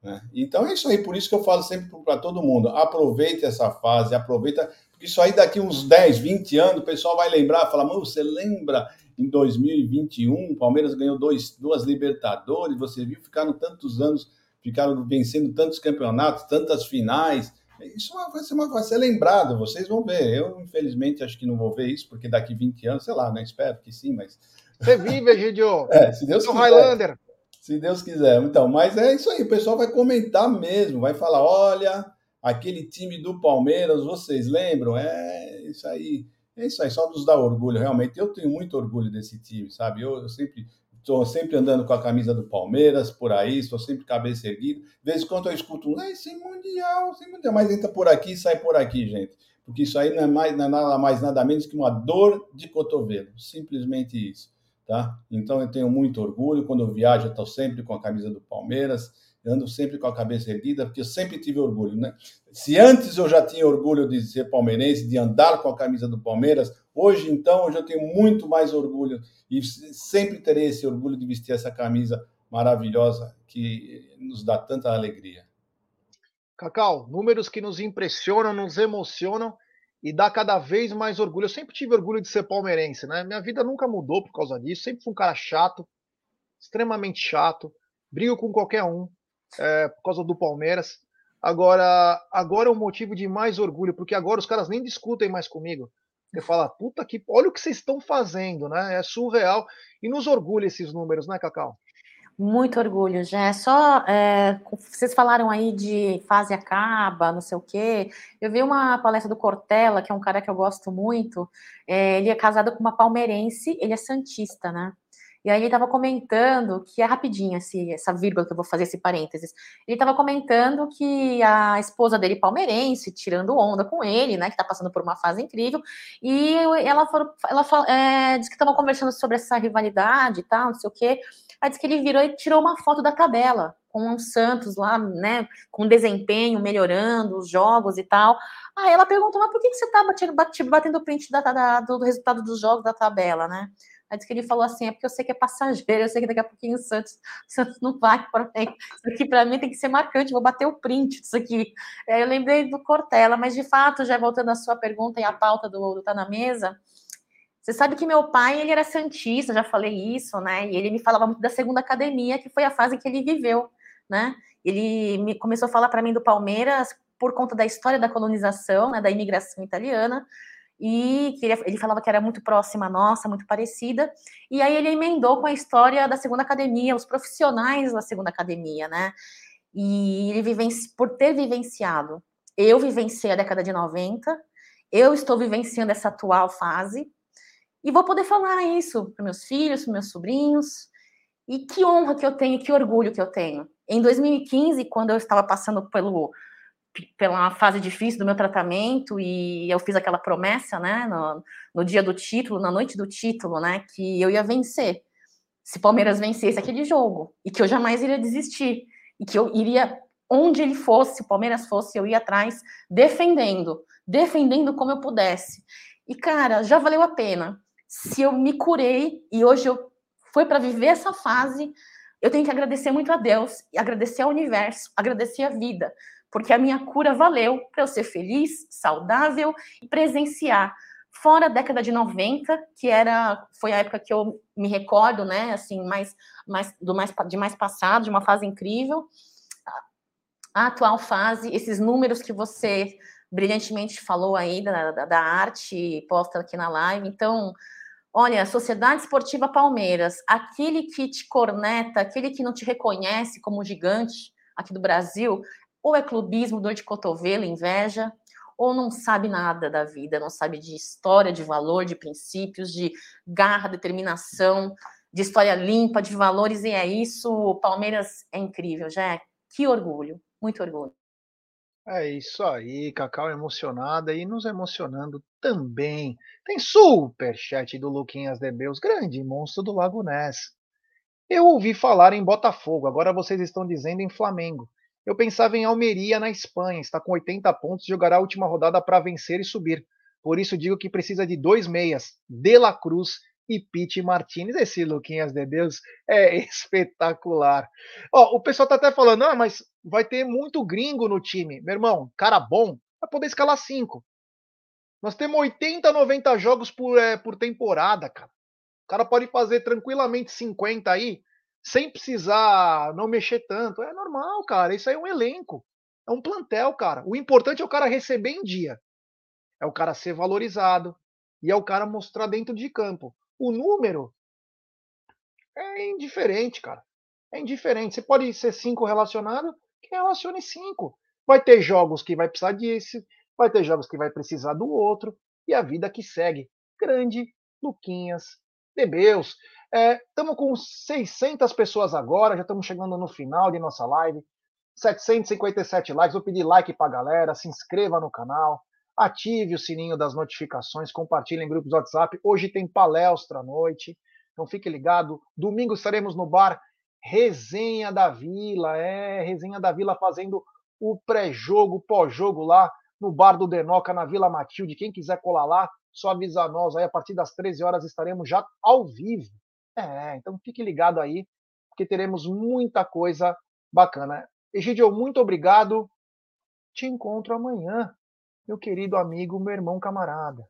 Né? Então é isso aí, por isso que eu falo sempre para todo mundo: aproveite essa fase, aproveita, porque isso aí daqui uns 10, 20 anos, o pessoal vai lembrar, falar, mano, você lembra em 2021, o Palmeiras ganhou dois, duas Libertadores, você viu, ficaram tantos anos ficaram vencendo tantos campeonatos, tantas finais. Isso vai ser, uma, vai ser lembrado, vocês vão ver. Eu, infelizmente, acho que não vou ver isso, porque daqui 20 anos, sei lá, né? Espero que sim, mas. Você vive, Egidio! é, se Deus quiser. Highlander. Se Deus quiser. Então, mas é isso aí, o pessoal vai comentar mesmo, vai falar: olha, aquele time do Palmeiras, vocês lembram? É isso aí. É isso aí, só nos dá orgulho, realmente. Eu tenho muito orgulho desse time, sabe? Eu, eu sempre estou sempre andando com a camisa do Palmeiras por aí, estou sempre cabeça erguida. De vez em quando eu escuto um, sem mundial, sem mundial, mas entra por aqui sai por aqui, gente. Porque isso aí não é, mais, não é nada mais, nada menos que uma dor de cotovelo, simplesmente isso, tá? Então eu tenho muito orgulho, quando eu viajo eu estou sempre com a camisa do Palmeiras, ando sempre com a cabeça erguida, porque eu sempre tive orgulho, né? Se antes eu já tinha orgulho de ser palmeirense, de andar com a camisa do Palmeiras, hoje então eu já tenho muito mais orgulho e sempre terei esse orgulho de vestir essa camisa maravilhosa que nos dá tanta alegria. Cacau, números que nos impressionam, nos emocionam e dá cada vez mais orgulho. Eu sempre tive orgulho de ser palmeirense, né? Minha vida nunca mudou por causa disso. Sempre fui um cara chato, extremamente chato, brigo com qualquer um, é, por causa do Palmeiras. Agora, agora é um motivo de mais orgulho, porque agora os caras nem discutem mais comigo. Você fala, puta que. Olha o que vocês estão fazendo, né? É surreal. E nos orgulha esses números, né, Cacau? Muito orgulho, já. Só é, vocês falaram aí de fase acaba, não sei o quê. Eu vi uma palestra do Cortella, que é um cara que eu gosto muito. É, ele é casado com uma palmeirense, ele é santista, né? E aí ele estava comentando que é rapidinho assim, essa vírgula que eu vou fazer esse parênteses. Ele estava comentando que a esposa dele palmeirense, tirando onda com ele, né, que está passando por uma fase incrível, e ela falou, ela é, disse que estavam conversando sobre essa rivalidade e tal, não sei o quê. Aí disse que ele virou e tirou uma foto da tabela com o Santos lá, né, com desempenho melhorando, os jogos e tal. Aí ela perguntou, mas por que, que você tá batendo, batendo print da, da, do resultado dos jogos da tabela, né? Aí disse que ele falou assim: é porque eu sei que é passageiro, eu sei que daqui a pouquinho o Santos, o Santos não vai para mim. Isso aqui para mim tem que ser marcante, vou bater o print disso aqui. Aí eu lembrei do Cortella, mas de fato, já voltando à sua pergunta e à pauta do, do Tá na Mesa, você sabe que meu pai, ele era santista, já falei isso, né? E ele me falava muito da segunda academia, que foi a fase que ele viveu, né? Ele me começou a falar para mim do Palmeiras por conta da história da colonização, né, da imigração italiana, e que ele, ele, falava que era muito próxima nossa, muito parecida. E aí ele emendou com a história da segunda academia, os profissionais da segunda academia, né? E ele vivenci, por ter vivenciado, eu vivenciei a década de 90, eu estou vivenciando essa atual fase, e vou poder falar isso para meus filhos, para meus sobrinhos. E que honra que eu tenho, que orgulho que eu tenho. Em 2015, quando eu estava passando pelo pela fase difícil do meu tratamento e eu fiz aquela promessa, né, no, no, dia do título, na noite do título, né, que eu ia vencer. Se Palmeiras vencesse aquele jogo e que eu jamais iria desistir e que eu iria onde ele fosse, se o Palmeiras fosse, eu ia atrás defendendo, defendendo como eu pudesse. E cara, já valeu a pena. Se eu me curei e hoje eu foi para viver essa fase, eu tenho que agradecer muito a Deus, agradecer ao universo, agradecer a vida, porque a minha cura valeu para eu ser feliz, saudável e presenciar. Fora a década de 90, que era foi a época que eu me recordo, né, assim, mais, mais do mais de mais passado, de uma fase incrível. A atual fase, esses números que você brilhantemente falou aí da, da, da arte posta aqui na live. Então, olha, Sociedade Esportiva Palmeiras, aquele que te corneta, aquele que não te reconhece como gigante aqui do Brasil, ou é clubismo, dor de cotovelo, inveja, ou não sabe nada da vida, não sabe de história, de valor, de princípios, de garra, determinação, de história limpa, de valores, e é isso. O Palmeiras é incrível, já é. Que orgulho, muito orgulho. É isso aí, Cacau emocionada e nos emocionando também. Tem super chat do Luquinhas Debeus, grande monstro do Lago Ness. Eu ouvi falar em Botafogo, agora vocês estão dizendo em Flamengo. Eu pensava em Almeria na Espanha, está com 80 pontos, jogará a última rodada para vencer e subir. Por isso digo que precisa de dois meias, De La Cruz e Pete Martinez. Esse Luquinhas de Deus é espetacular. Ó, o pessoal tá até falando, ah, mas vai ter muito gringo no time. Meu irmão, cara bom, vai poder escalar cinco. Nós temos 80, 90 jogos por, é, por temporada, cara. O cara pode fazer tranquilamente 50 aí, sem precisar não mexer tanto. É normal, cara. Isso aí é um elenco. É um plantel, cara. O importante é o cara receber em dia. É o cara ser valorizado. E é o cara mostrar dentro de campo. O número é indiferente, cara. É indiferente. Você pode ser cinco relacionado, que relacione cinco. Vai ter jogos que vai precisar disso, vai ter jogos que vai precisar do outro, e a vida que segue. Grande Luquinhas Debeus. Estamos é, com 600 pessoas agora, já estamos chegando no final de nossa live. 757 likes. Vou pedir like para galera, se inscreva no canal, ative o sininho das notificações, compartilhe em grupos do WhatsApp. Hoje tem palestra à noite, então fique ligado. Domingo estaremos no bar Resenha da Vila, é, Resenha da Vila fazendo o pré-jogo, pós-jogo lá no bar do Denoca, na Vila Matilde. Quem quiser colar lá, só avisar nós aí, a partir das 13 horas estaremos já ao vivo. É, então fique ligado aí, porque teremos muita coisa bacana. Egidio, muito obrigado. Te encontro amanhã, meu querido amigo, meu irmão camarada.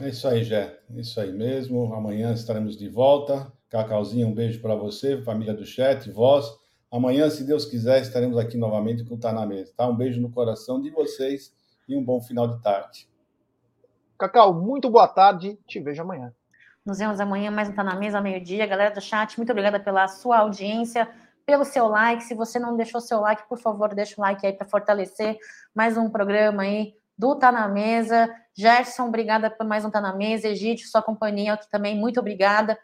É isso aí, Jé. É isso aí mesmo. Amanhã estaremos de volta. Cacauzinho, um beijo para você, família do chat, vós. Amanhã, se Deus quiser, estaremos aqui novamente com o Tá na Mesa. Tá? Um beijo no coração de vocês e um bom final de tarde. Cacau, muito boa tarde. Te vejo amanhã. Nos vemos amanhã, mais um Tá na Mesa, meio-dia. Galera do chat, muito obrigada pela sua audiência pelo seu like. Se você não deixou seu like, por favor, deixa o like aí para fortalecer mais um programa aí do Tá na Mesa. Gerson, obrigada por mais um Tá na Mesa. Egídio, sua companhia aqui também, muito obrigada.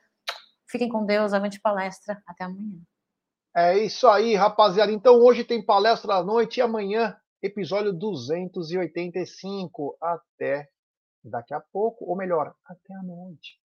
Fiquem com Deus, avante palestra. Até amanhã. É isso aí, rapaziada. Então hoje tem palestra à noite e amanhã episódio 285. Até daqui a pouco, ou melhor, até a noite.